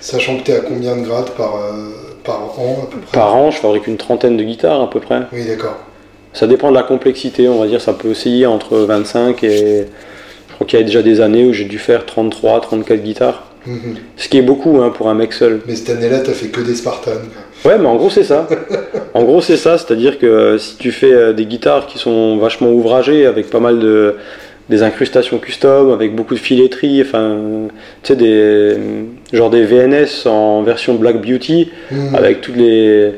Sachant que tu es à combien de grattes par, euh, par an à peu près Par an, je fabrique une trentaine de guitares à peu près. Oui, d'accord. Ça dépend de la complexité, on va dire, ça peut osciller entre 25 et. Je crois qu'il y a déjà des années où j'ai dû faire 33, 34 guitares. Mhm. Ce qui est beaucoup hein, pour un mec seul. Mais cette année-là, tu fait que des Spartans. Ouais, mais en gros, c'est ça. En gros, c'est ça, c'est-à-dire que euh, si tu fais euh, des guitares qui sont vachement ouvragées, avec pas mal de. Des incrustations custom, avec beaucoup de filetterie, enfin. Tu sais, des. genre des VNS en version Black Beauty, Mhm. avec tous les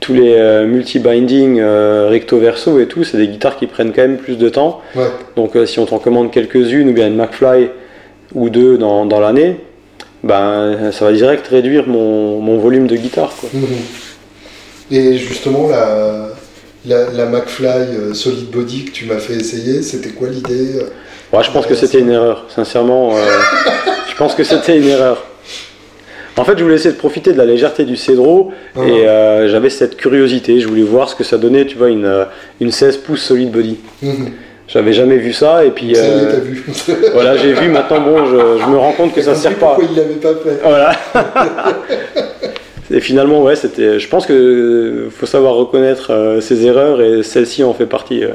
tous les euh, multi-binding euh, recto verso et tout, c'est des guitares qui prennent quand même plus de temps. Ouais. Donc euh, si on t'en commande quelques-unes ou bien une McFly ou deux dans, dans l'année, ben ça va direct réduire mon, mon volume de guitare. Quoi. Mhm. Et justement, la, la, la McFly euh, Solid Body que tu m'as fait essayer, c'était quoi l'idée euh Ouais, je pense que c'était une erreur, sincèrement. euh, je pense que c'était une erreur. En fait, je voulais essayer de profiter de la légèreté du Cedro Ah. et euh, j'avais cette curiosité. Je voulais voir ce que ça donnait, tu vois, une, une 16 pouces solid body. Mhm. J'avais jamais vu ça et puis euh, t'as vu. voilà, j'ai vu. Maintenant, bon, je, je me rends compte que ça T'as sert pas. Pourquoi il l'avait pas fait Voilà. et finalement, ouais, c'était. Je pense que euh, faut savoir reconnaître euh, ses erreurs et celle-ci en fait partie. euh.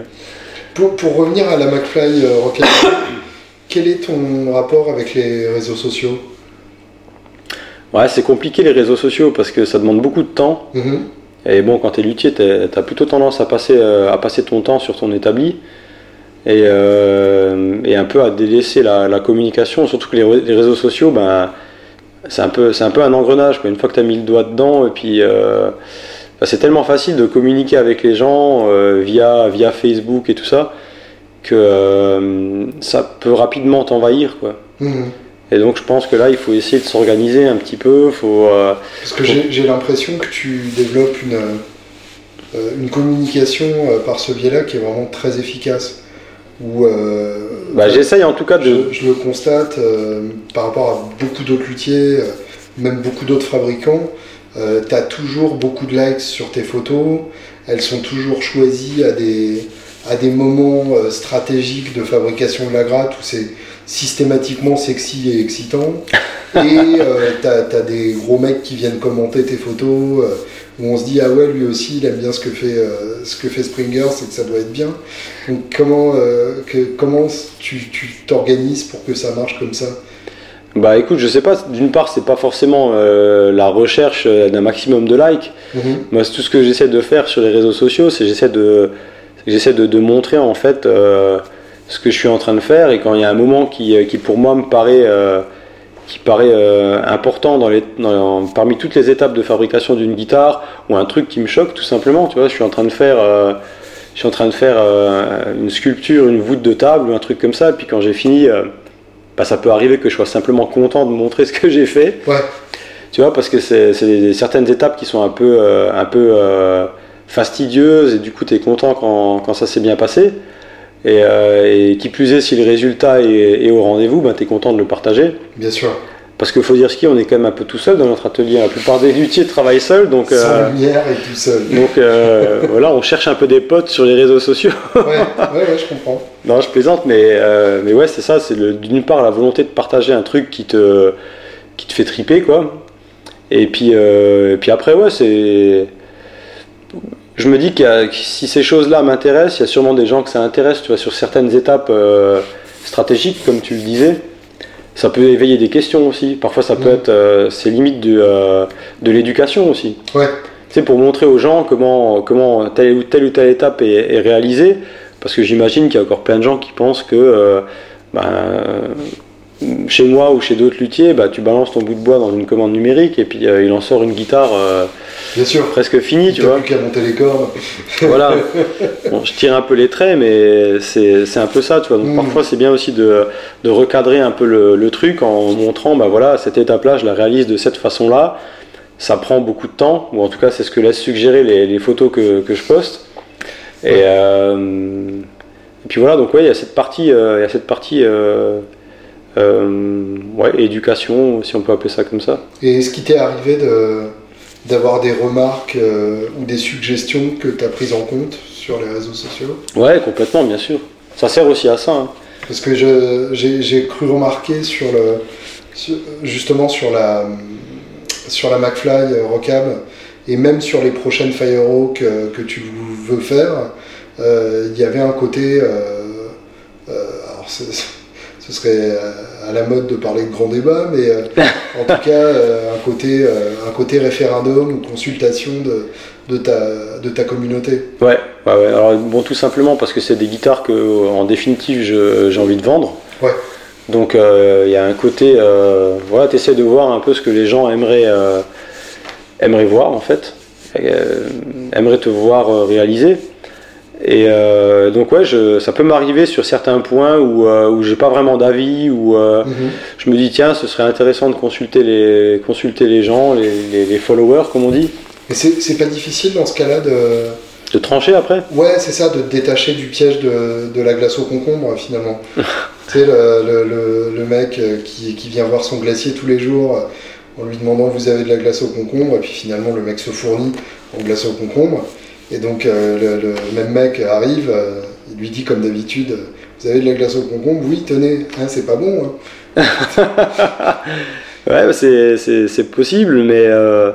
pour, pour revenir à la McFly euh, Rocket, quel est ton rapport avec les réseaux sociaux? Ouais, c'est compliqué les réseaux sociaux parce que ça demande beaucoup de temps. Mhm. Et bon, quand tu es luthier, tu as plutôt tendance à passer, euh, à passer ton temps sur ton établi et, et un peu à délaisser la, la communication. Surtout que les réseaux sociaux, ben, c'est un, peu- c'est un peu un engrenage. Quoi. Une fois que tu as mis le doigt dedans, et puis euh, ben, c'est tellement facile de communiquer avec les gens euh, via, via Facebook et tout ça que euh, ça peut rapidement t'envahir. quoi. Mhm. Et donc je pense que là, il faut essayer de s'organiser un petit peu. Faut, Parce que j'ai j'ai l'impression que tu développes une, une communication par ce biais-là qui est vraiment très efficace. Où, euh, bah, J'essaye en tout cas de... je, je le constate euh, par rapport à beaucoup d'autres luthiers, euh, même beaucoup d'autres fabricants. tu as toujours beaucoup de likes sur tes photos. Elles sont toujours choisies à des, à des moments euh, stratégiques de fabrication de la gratte où c'est systématiquement sexy et excitant. Et euh, t'as as des gros mecs qui viennent commenter tes photos, euh, où on se dit ah ouais lui aussi il aime bien ce que fait euh, ce que fait Springer, c'est que ça doit être bien. Donc comment euh, que, comment tu t'organises pour que ça marche comme ça? Bah écoute, je sais pas, d'une part, c'est pas forcément euh, la recherche d'un maximum de likes. Mhm. Moi, c'est tout ce que j'essaie de faire sur les réseaux sociaux, c'est j'essaie de, j'essaie de, de montrer en fait euh, ce que je suis en train de faire et quand il y a un moment qui, qui pour moi me paraît, euh, qui paraît euh, important dans les, dans- parmi toutes les étapes de fabrication d'une guitare ou un truc qui me choque tout simplement, tu vois, je suis en train de faire, euh, je suis en train de faire euh, une sculpture, une voûte de table ou un truc comme ça, et puis quand j'ai fini, bah, ça peut arriver que je sois simplement content de montrer ce que j'ai fait. Ouais. Tu vois, parce que c'est certaines étapes qui sont un peu, un peu fastidieuses et du coup tu es content quand, quand ça s'est bien passé. Et, euh, et qui plus est, si le résultat est, est au rendez-vous, ben, tu es content de le partager. Bien sûr. Parce qu'il faut dire ce qui, on est quand même un peu tout seul dans notre atelier. La plupart des luthiers travaillent seuls, donc. Sans euh, lumière et tout seul. donc euh, voilà, on cherche un peu des potes sur les réseaux sociaux. ouais, ouais, ouais, je comprends. non, je plaisante, mais, mais ouais, c'est ça. C'est d'une part la volonté de partager un truc qui te, qui te fait triper, quoi. Et puis, et puis après, ouais, c'est. Je me dis a- que si ces choses-là m'intéressent, il y a sûrement des gens que ça intéresse, tu vois, sur certaines étapes euh, stratégiques, comme tu le disais. Ça peut éveiller des questions aussi. Parfois, ça peut Mhm. être. euh, c'est limite de, euh, de l'éducation aussi. Ouais, Tu sais, pour montrer aux gens comment, comment telle, ou telle ou telle étape est, est réalisée, parce que j'imagine qu'il y a encore plein de gens qui pensent que euh, ben, chez moi ou chez d'autres luthiers, bah, tu balances ton bout de bois dans une commande numérique et puis euh, il en sort une guitare euh, bien sûr. presque finie, tu vois. plus qu'à monter les cordes. voilà. Bon, je tire un peu les traits, mais c'est un peu ça, tu vois. Donc Mm. parfois, c'est bien aussi de, de recadrer un peu le, le truc en montrant, bah voilà, cette étape-là, je la réalise de cette façon-là. Ça prend beaucoup de temps, ou en tout cas, c'est ce que laissent suggérer les, les photos que, que je poste. Et, Ouais. euh, et puis voilà, donc ouais, il y a cette partie, il y a cette partie ouais, éducation, si on peut appeler ça comme ça. Et est-ce qu'il t'est arrivé de d'avoir des remarques euh, ou des suggestions que tu as prises en compte sur les réseaux sociaux? Ouais, complètement, bien sûr. Ça sert aussi à ça. hein. Parce que je- j'ai j'ai cru remarquer sur le, sur- justement sur la, sur la McFly euh, Rockab et même sur les prochaines Firehawk euh, que tu veux faire, euh, il y avait un côté. euh, euh, alors c'est- ce serait euh, à la mode de parler de grand débat, mais euh, en tout cas euh, un, côté, un côté référendum ou consultation de, de, ta, de ta communauté. Ouais, ouais, ouais. Alors, bon, tout simplement parce que c'est des guitares que, en définitive, j'ai envie de vendre. Ouais. Donc, euh, il y a un côté, euh, voilà, tu essaies de voir un peu ce que les gens aimeraient, euh, aimeraient voir, en fait, aimeraient te voir réaliser. Et euh, donc, ouais, je, ça peut m'arriver sur certains points où, euh, où j'ai pas vraiment d'avis, où euh, Mhm. je me dis, tiens, ce serait intéressant de consulter les, consulter les gens, les, les- les followers, comme on dit, Mais c'est c'est pas difficile dans ce cas-là de. de trancher après? Ouais, c'est ça, de te détacher du piège de, de la glace au concombre, finalement. tu sais, le, le, le, le mec euh, qui, qui vient voir son glacier tous les jours en lui demandant vous avez de la glace au concombre, et puis finalement le mec se fournit en glace au concombre. Et donc euh, le, le même mec arrive, euh, il lui dit comme d'habitude vous avez de la glace au concombre? Oui, tenez, hein, c'est pas bon. hein. Ouais, bah, c'est- possible, mais euh,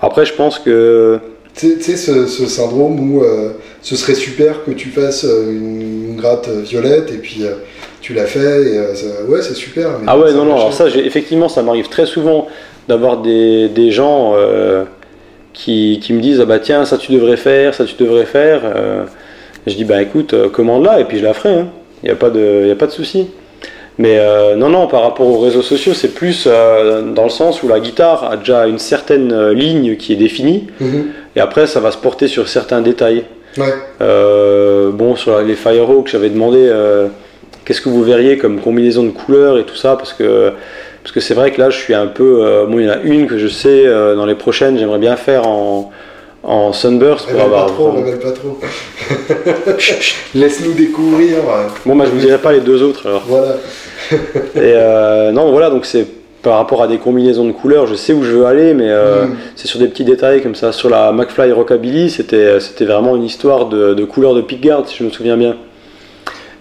après, je pense que. Tu sais- ce, ce syndrome où euh, ce serait super que tu fasses une, une gratte violette et puis euh, tu l'as fait et euh, ça- ouais, c'est super. mais Ah ouais, non, non, alors ça, effectivement, ça m'arrive très souvent d'avoir des, des gens qui, qui me disent Ah bah tiens, ça tu devrais faire, ça tu devrais faire. Euh, je dis Bah écoute, euh, commande-la et puis je la ferai, il n'y a pas de, y a pas de souci. Mais euh, non, non, par rapport aux réseaux sociaux, c'est plus euh, dans le sens où la guitare a déjà une certaine ligne qui est définie Mhm. et après, ça va se porter sur certains détails. Ouais. Bon, sur les Firehawk, j'avais demandé qu'est-ce que vous verriez comme combinaison de couleurs et tout ça, parce que parce que c'est vrai que là, je suis un peu. euh, bon, il y en a une que je sais euh, dans les prochaines, j'aimerais bien faire en, en Sunburst pour avoir. pas trop, pas trop. Laisse-nous découvrir. Bon, bah, je vous dirai pas les deux autres alors. Voilà. Et euh, non, voilà, donc c'est par rapport à des combinaisons de couleurs, je sais où je veux aller, mais euh, Mm. c'est sur des petits détails comme ça. Sur la McFly Rockabilly, c'était c'était vraiment une histoire de, de couleurs de pickguard, si je me souviens bien.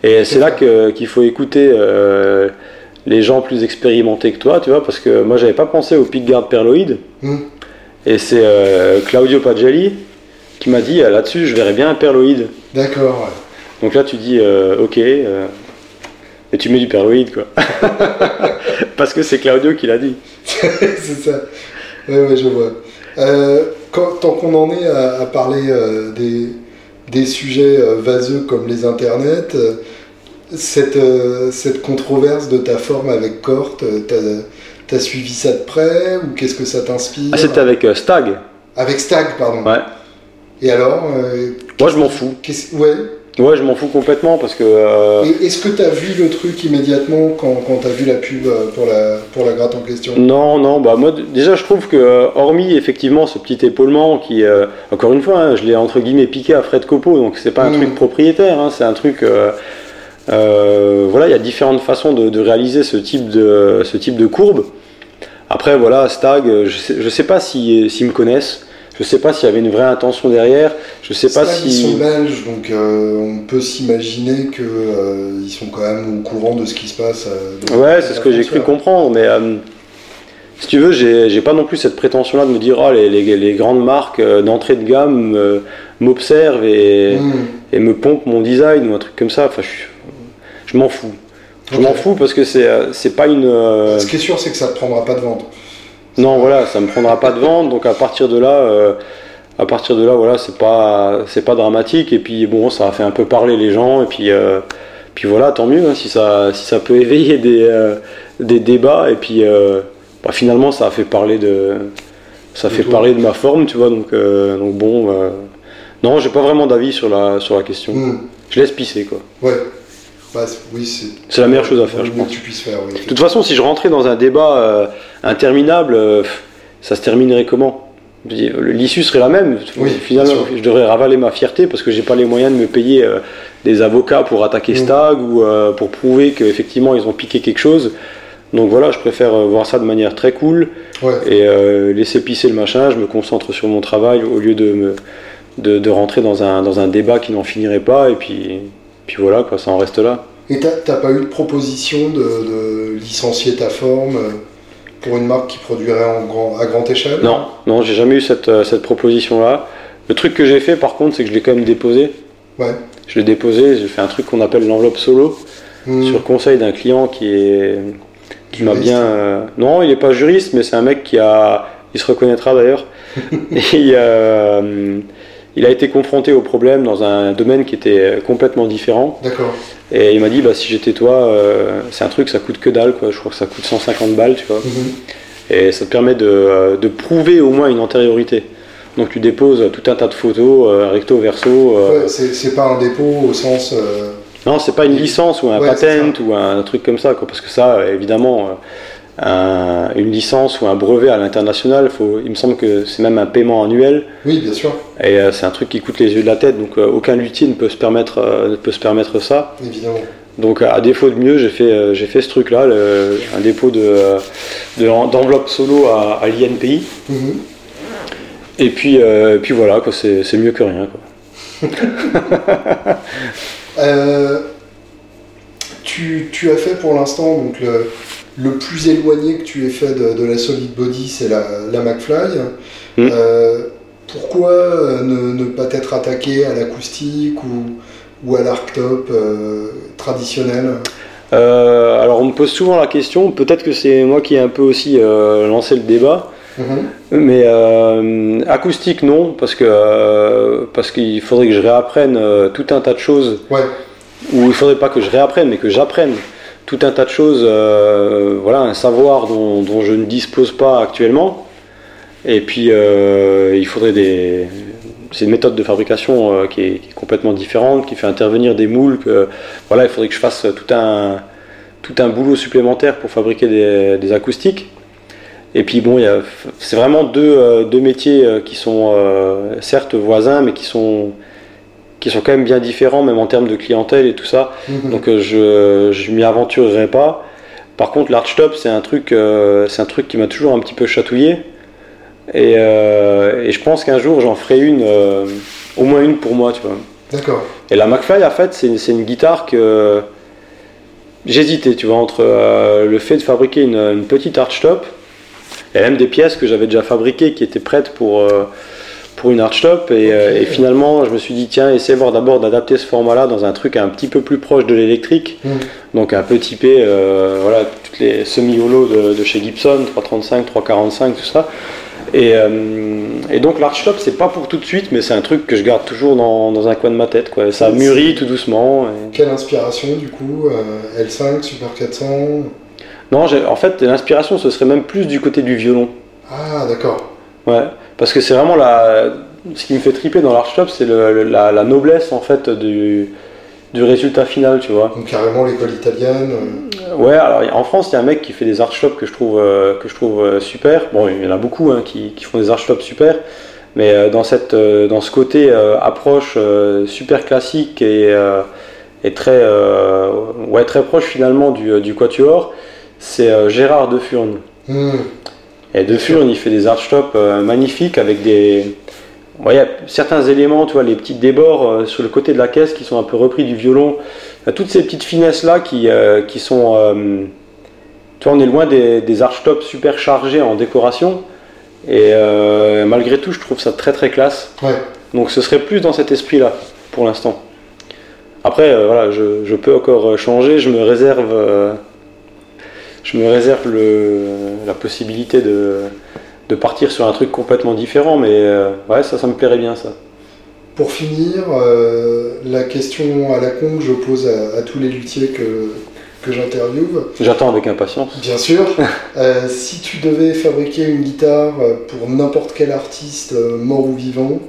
Et c'est là que- qu'il faut écouter euh, les gens plus expérimentés que toi, tu vois, parce que moi j'avais pas pensé au pickguard perloïde, Mm. et c'est euh, Claudio Pagelli qui m'a dit euh, là-dessus je verrais bien un perloïde. D'accord. ouais. Donc là tu dis euh, ok, euh, et tu mets du perloïde quoi. parce que c'est Claudio qui l'a dit. c'est ça. Ouais, ouais, je vois. Quand- tant qu'on en est à, à parler des, des sujets vaseux comme les internets, cette, euh, cette controverse de ta forme avec Cort, euh, t'as as suivi ça de près ou qu'est-ce que ça t'inspire Ah, c'était avec euh, Stag. Avec Stag, pardon. Ouais. Et alors euh, Moi je m'en fous. Ouais. Ouais, je m'en fous complètement parce que. euh, est-ce que tu as vu le truc immédiatement quand, quand tu as vu la pub pour la, pour la gratte en question? Non, non, bah moi déjà je trouve que hormis effectivement ce petit épaulement qui, euh, encore une fois, hein, je l'ai entre guillemets piqué à Fred Copo, donc c'est pas un Mm. truc propriétaire, hein, c'est un truc. euh, euh, voilà, il y a différentes façons de, de réaliser ce type de, ce type de courbe. Après, voilà, Stag, je sais, je sais pas s'ils me connaissent. Je sais pas s'il y avait une vraie intention derrière. Je sais pas si. Ils sont belges, donc euh, on peut s'imaginer qu'ils euh, sont quand même au courant de ce qui se passe. Euh, ouais, c'est ce que j'ai cru comprendre, mais si tu veux, j'ai pas non plus cette prétention-là de me dire oh, les, les, grandes marques d'entrée de gamme m'observent et, hmm. et, me pompent mon design ou un truc comme ça. Enfin, je, je m'en fous. Je m'en fous parce que c'est pas une. Ce qui est sûr, c'est que ça ne prendra pas de vente. Non, voilà, ça me prendra pas de vente, donc à partir de là, euh, à partir de là, voilà, c'est pas, c'est pas dramatique. Et puis bon, ça a fait un peu parler les gens, et puis, euh, puis voilà, tant mieux hein, si ça, si ça peut éveiller des, euh, des débats. Et puis bah, finalement, ça a fait parler de, ça fait parler de ma forme, tu vois. Donc, donc bon, non, j'ai pas vraiment d'avis sur la, sur la question. Hmm. Je laisse pisser, quoi. Ouais. Bah, oui, c'est la meilleure chose à faire, je pense. Que tu puisses faire, de toute façon, si je rentrais dans un débat euh, interminable, euh, ça se terminerait comment? L'issue serait la même. Finalement, je devrais ravaler ma fierté parce que j'ai pas les moyens de me payer euh, des avocats pour attaquer mm. Stag ou pour prouver qu'effectivement ils ont piqué quelque chose. Donc voilà, je préfère voir ça de manière très cool et laisser pisser le machin. Je me concentre sur mon travail au lieu de me de, de rentrer dans un, dans un débat qui n'en finirait pas et puis puis voilà, quoi, ça en reste là. Et t'as pas eu de proposition de, licencier ta forme euh, pour une marque qui produirait en grand, à grande échelle? Non, non, j'ai jamais eu cette, euh, cette proposition-là. Le truc que j'ai fait, par contre, c'est que je l'ai quand même déposé. Ouais. Je l'ai déposé, j'ai fait un truc qu'on appelle l'enveloppe solo, hmm. sur conseil d'un client qui est qui m'a bien. Euh, non, il n'est pas juriste, mais c'est un mec qui a. Il se reconnaîtra d'ailleurs. et il a été confronté au problème dans un domaine qui était complètement différent. D'accord. Et il m'a dit, bah, si j'étais toi, euh, c'est un truc, ça coûte que dalle, quoi. Je crois que ça coûte 150 balles, tu vois. Mhm. Et ça te permet euh, de, prouver au moins une antériorité. Donc tu déposes tout un tas de photos, euh, recto, verso. Ouais, c'est pas un dépôt au sens. Non, c'est pas une licence ou un patent ou un truc comme ça, quoi. Parce que ça, évidemment une licence ou un brevet à l'international, il me semble que c'est même un paiement annuel. Oui, bien sûr. Et euh, c'est un truc qui coûte les yeux de la tête, donc euh, aucun luthier ne peut se permettre, euh, peut se permettre ça. Évidemment. Donc à défaut de mieux, j'ai fait, j'ai fait ce truc-là, un dépôt de, d'enveloppe solo à, l'INPI. Mhm. Et puis, puis voilà, quoi, c'est, mieux que rien. Quoi. tu, tu, as fait pour l'instant donc le, le plus éloigné que tu aies fait de, la solid body, c'est la, la, McFly. Hmm. Euh, pourquoi euh, ne, pas être attaqué à l'acoustique ou, à l'arctop euh, traditionnel? Alors on me pose souvent la question, peut-être que c'est moi qui ai un peu aussi lancé le débat, mm-hmm. mais acoustique non, parce que parce qu'il faudrait que je réapprenne tout un tas de choses, ouais. ou il faudrait pas que je réapprenne, mais que j'apprenne tout un tas de choses, euh, voilà, un savoir dont, je ne dispose pas actuellement. Et puis, euh, il faudrait des. C'est une méthode de fabrication euh, qui, est, complètement différente, qui fait intervenir des moules. voilà, il faudrait que je fasse tout un, tout un boulot supplémentaire pour fabriquer des, acoustiques. Et puis, bon, c'est vraiment deux, deux, métiers qui sont certes voisins, mais qui sont qui sont quand même bien différents, même en termes de clientèle et tout ça. Mhm. Donc euh, je, je m'y aventurerai pas. Par contre, l'archtop, c'est un truc, euh, c'est un truc qui m'a toujours un petit peu chatouillé. Et, euh, et je pense qu'un jour, j'en ferai une, au moins une pour moi, tu vois. D'accord. Et la McFly, en fait, c'est une, guitare que j'hésitais, tu vois, entre le fait de fabriquer une, une petite archtop et même des pièces que j'avais déjà fabriquées qui étaient prêtes pour pour une archtop et, euh, et, finalement je me suis dit tiens essaie voir d'abord d'adapter ce format là dans un truc un petit peu plus proche de l'électrique. Mm. donc un peu typé euh, voilà toutes les semi holo de, chez Gibson 335 345 tout ça. Et, euh, et donc l'archtop c'est pas pour tout de suite mais c'est un truc que je garde toujours dans, dans un coin de ma tête quoi. Ça mûrit tout doucement quelle inspiration du coup L5 Super 400 non en fait l'inspiration ce serait même plus du côté du violon. Ah d'accord. Ouais parce que c'est vraiment la. Ce qui me fait triper dans l'archtop, c'est la, la, noblesse en fait du, du résultat final, tu vois. Donc carrément l'école italienne. Euh. Ouais, alors en France, il y a un mec qui fait des archtops que je trouve, euh, que je trouve euh, super. Bon, il y en a beaucoup hein, qui, qui, font des archtops super, mais dans, cette, dans ce côté approche super classique et, et très, ouais, très proche finalement du, du Quatuor, c'est Gérard de Furne. Hmm. Et De Furn, il fait des archtops euh, magnifiques avec des. Ouais, il y a certains éléments, tu vois, les petits débords euh, sur le côté de la caisse qui sont un peu repris du violon. Il y a toutes ces petites finesses-là qui, euh, qui sont. tu vois, on est loin des, des archtops super chargés en décoration. Et euh, malgré tout, je trouve ça très très classe. Ouais. Donc ce serait plus dans cet esprit-là, pour l'instant. Après, euh, voilà, je, je peux encore changer, je me réserve, euh, je me réserve le, la possibilité de, de partir sur un truc complètement différent, mais euh, ouais, ça, ça me plairait bien, ça. Pour finir, euh, la question à la con que je pose à, à tous les luthiers que, que j'interviewe, J'attends avec impatience. bien sûr, euh, si tu devais fabriquer une guitare pour n'importe quel artiste, mort ou vivant,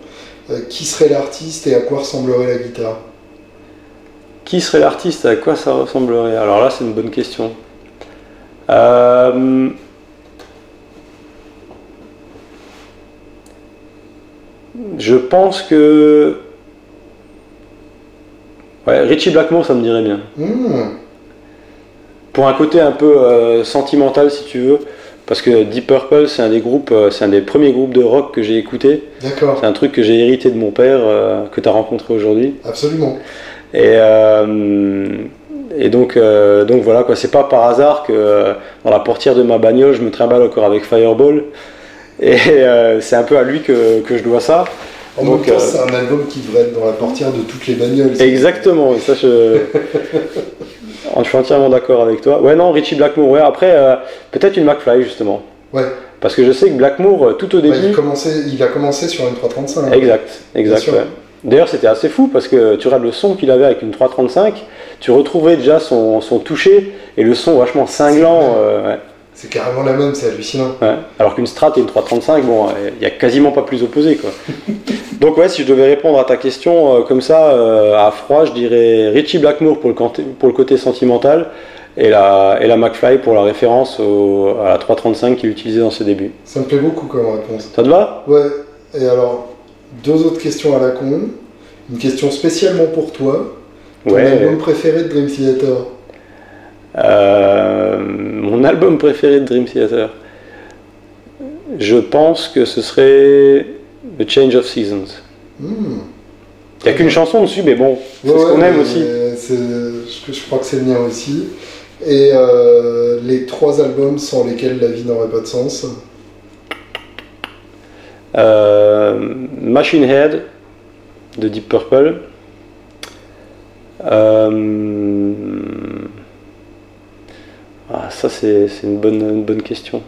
qui serait l'artiste et à quoi ressemblerait la guitare? Qui serait l'artiste À quoi ça ressemblerait? Alors là, c'est une bonne question. Euh, Je pense que. Ouais, Richie Blackmore, ça me dirait bien. Hmm, Pour un côté un peu euh, sentimental, si tu veux. Parce que Deep Purple, c'est un des groupes, euh, c'est un des premiers groupes de rock que j'ai écouté. D'accord, C'est un truc que j'ai hérité de mon père, euh, que tu as rencontré aujourd'hui. absolument. Et, euh, et donc, euh, donc voilà, quoi. C'est pas par hasard que euh, dans la portière de ma bagnole, je me trimballe encore avec Fireball. Et euh, c'est un peu à lui que, que je dois ça. En Donc, même temps, c'est un album qui devrait être dans la portière de toutes les bagnoles. Exactement, et ça je. je suis entièrement d'accord avec toi. Ouais, non, Richie Blackmore, ouais. Après, peut-être une McFly, justement. Ouais, Parce que je sais que Blackmore, tout au bah, début. il, commençait, il a commencé sur une 335. Exact, exact. ouais. D'ailleurs, c'était assez fou parce que tu regardes le son qu'il avait avec une 335, tu retrouvais déjà son, son toucher et le son vachement cinglant. euh, ouais, C'est carrément la même, c'est hallucinant. ouais. Alors qu'une Strat et une 335, bon, il n'y a quasiment pas plus opposé. Quoi. Donc, ouais, si je devais répondre à ta question euh, comme ça, euh, à froid, je dirais Richie Blackmore pour le, côté- pour le côté sentimental et la, et la McFly pour la référence au- à la 335 qu'il utilisait dans ses débuts. Ça me plaît beaucoup comme réponse. Ça te va? Ouais, et alors, deux autres questions à la con. Une question spécialement pour toi. Ton Ouais. album préféré de Dream Theater Euh, mon album préféré de Dream Theater, je pense que ce serait The Change of Seasons. Hmm. Il n'y a qu'une chanson dessus, mais bon, c'est Ouais, ce qu'on ouais, aime aussi. Je, je crois que c'est le mien aussi. Et euh, les trois albums sans lesquels la vie n'aurait pas de sens. Euh, Machine Head de Deep Purple. Euh, ah, ça, c'est c'est une bonne, une bonne question.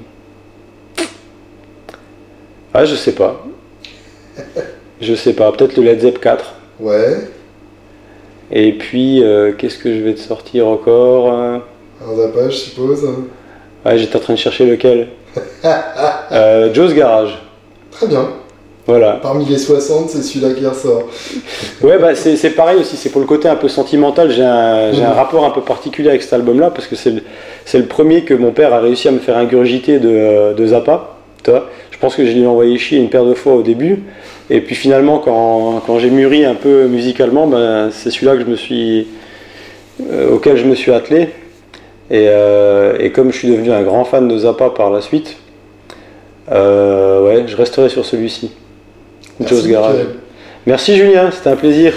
Ah, je sais pas. Je sais pas. Peut-être le Led Zepp 4. Ouais. Et puis, euh, qu'est-ce que je vais te sortir encore Un Zappa, je suppose. Ouais, j'étais en train de chercher lequel. Euh, Joe's Garage. Très bien. Voilà. Parmi les 60, c'est celui-là qui ressort. Ouais, bah, c'est pareil aussi, c'est pour le côté un peu sentimental. J'ai un, j'ai un Mhm. rapport un peu particulier avec cet album-là parce que c'est le, le premier que mon père a réussi à me faire ingurgiter de, de Zappa. Tu vois je pense que je lui ai envoyé chier une paire de fois au début. Et puis finalement, quand, quand j'ai mûri un peu musicalement, ben, c'est celui-là que je me suis, euh, auquel je me suis attelé. Et, euh, et comme je suis devenu un grand fan de Zappa par la suite, euh, ouais, je resterai sur celui-ci. Merci, Julien, c'était un plaisir.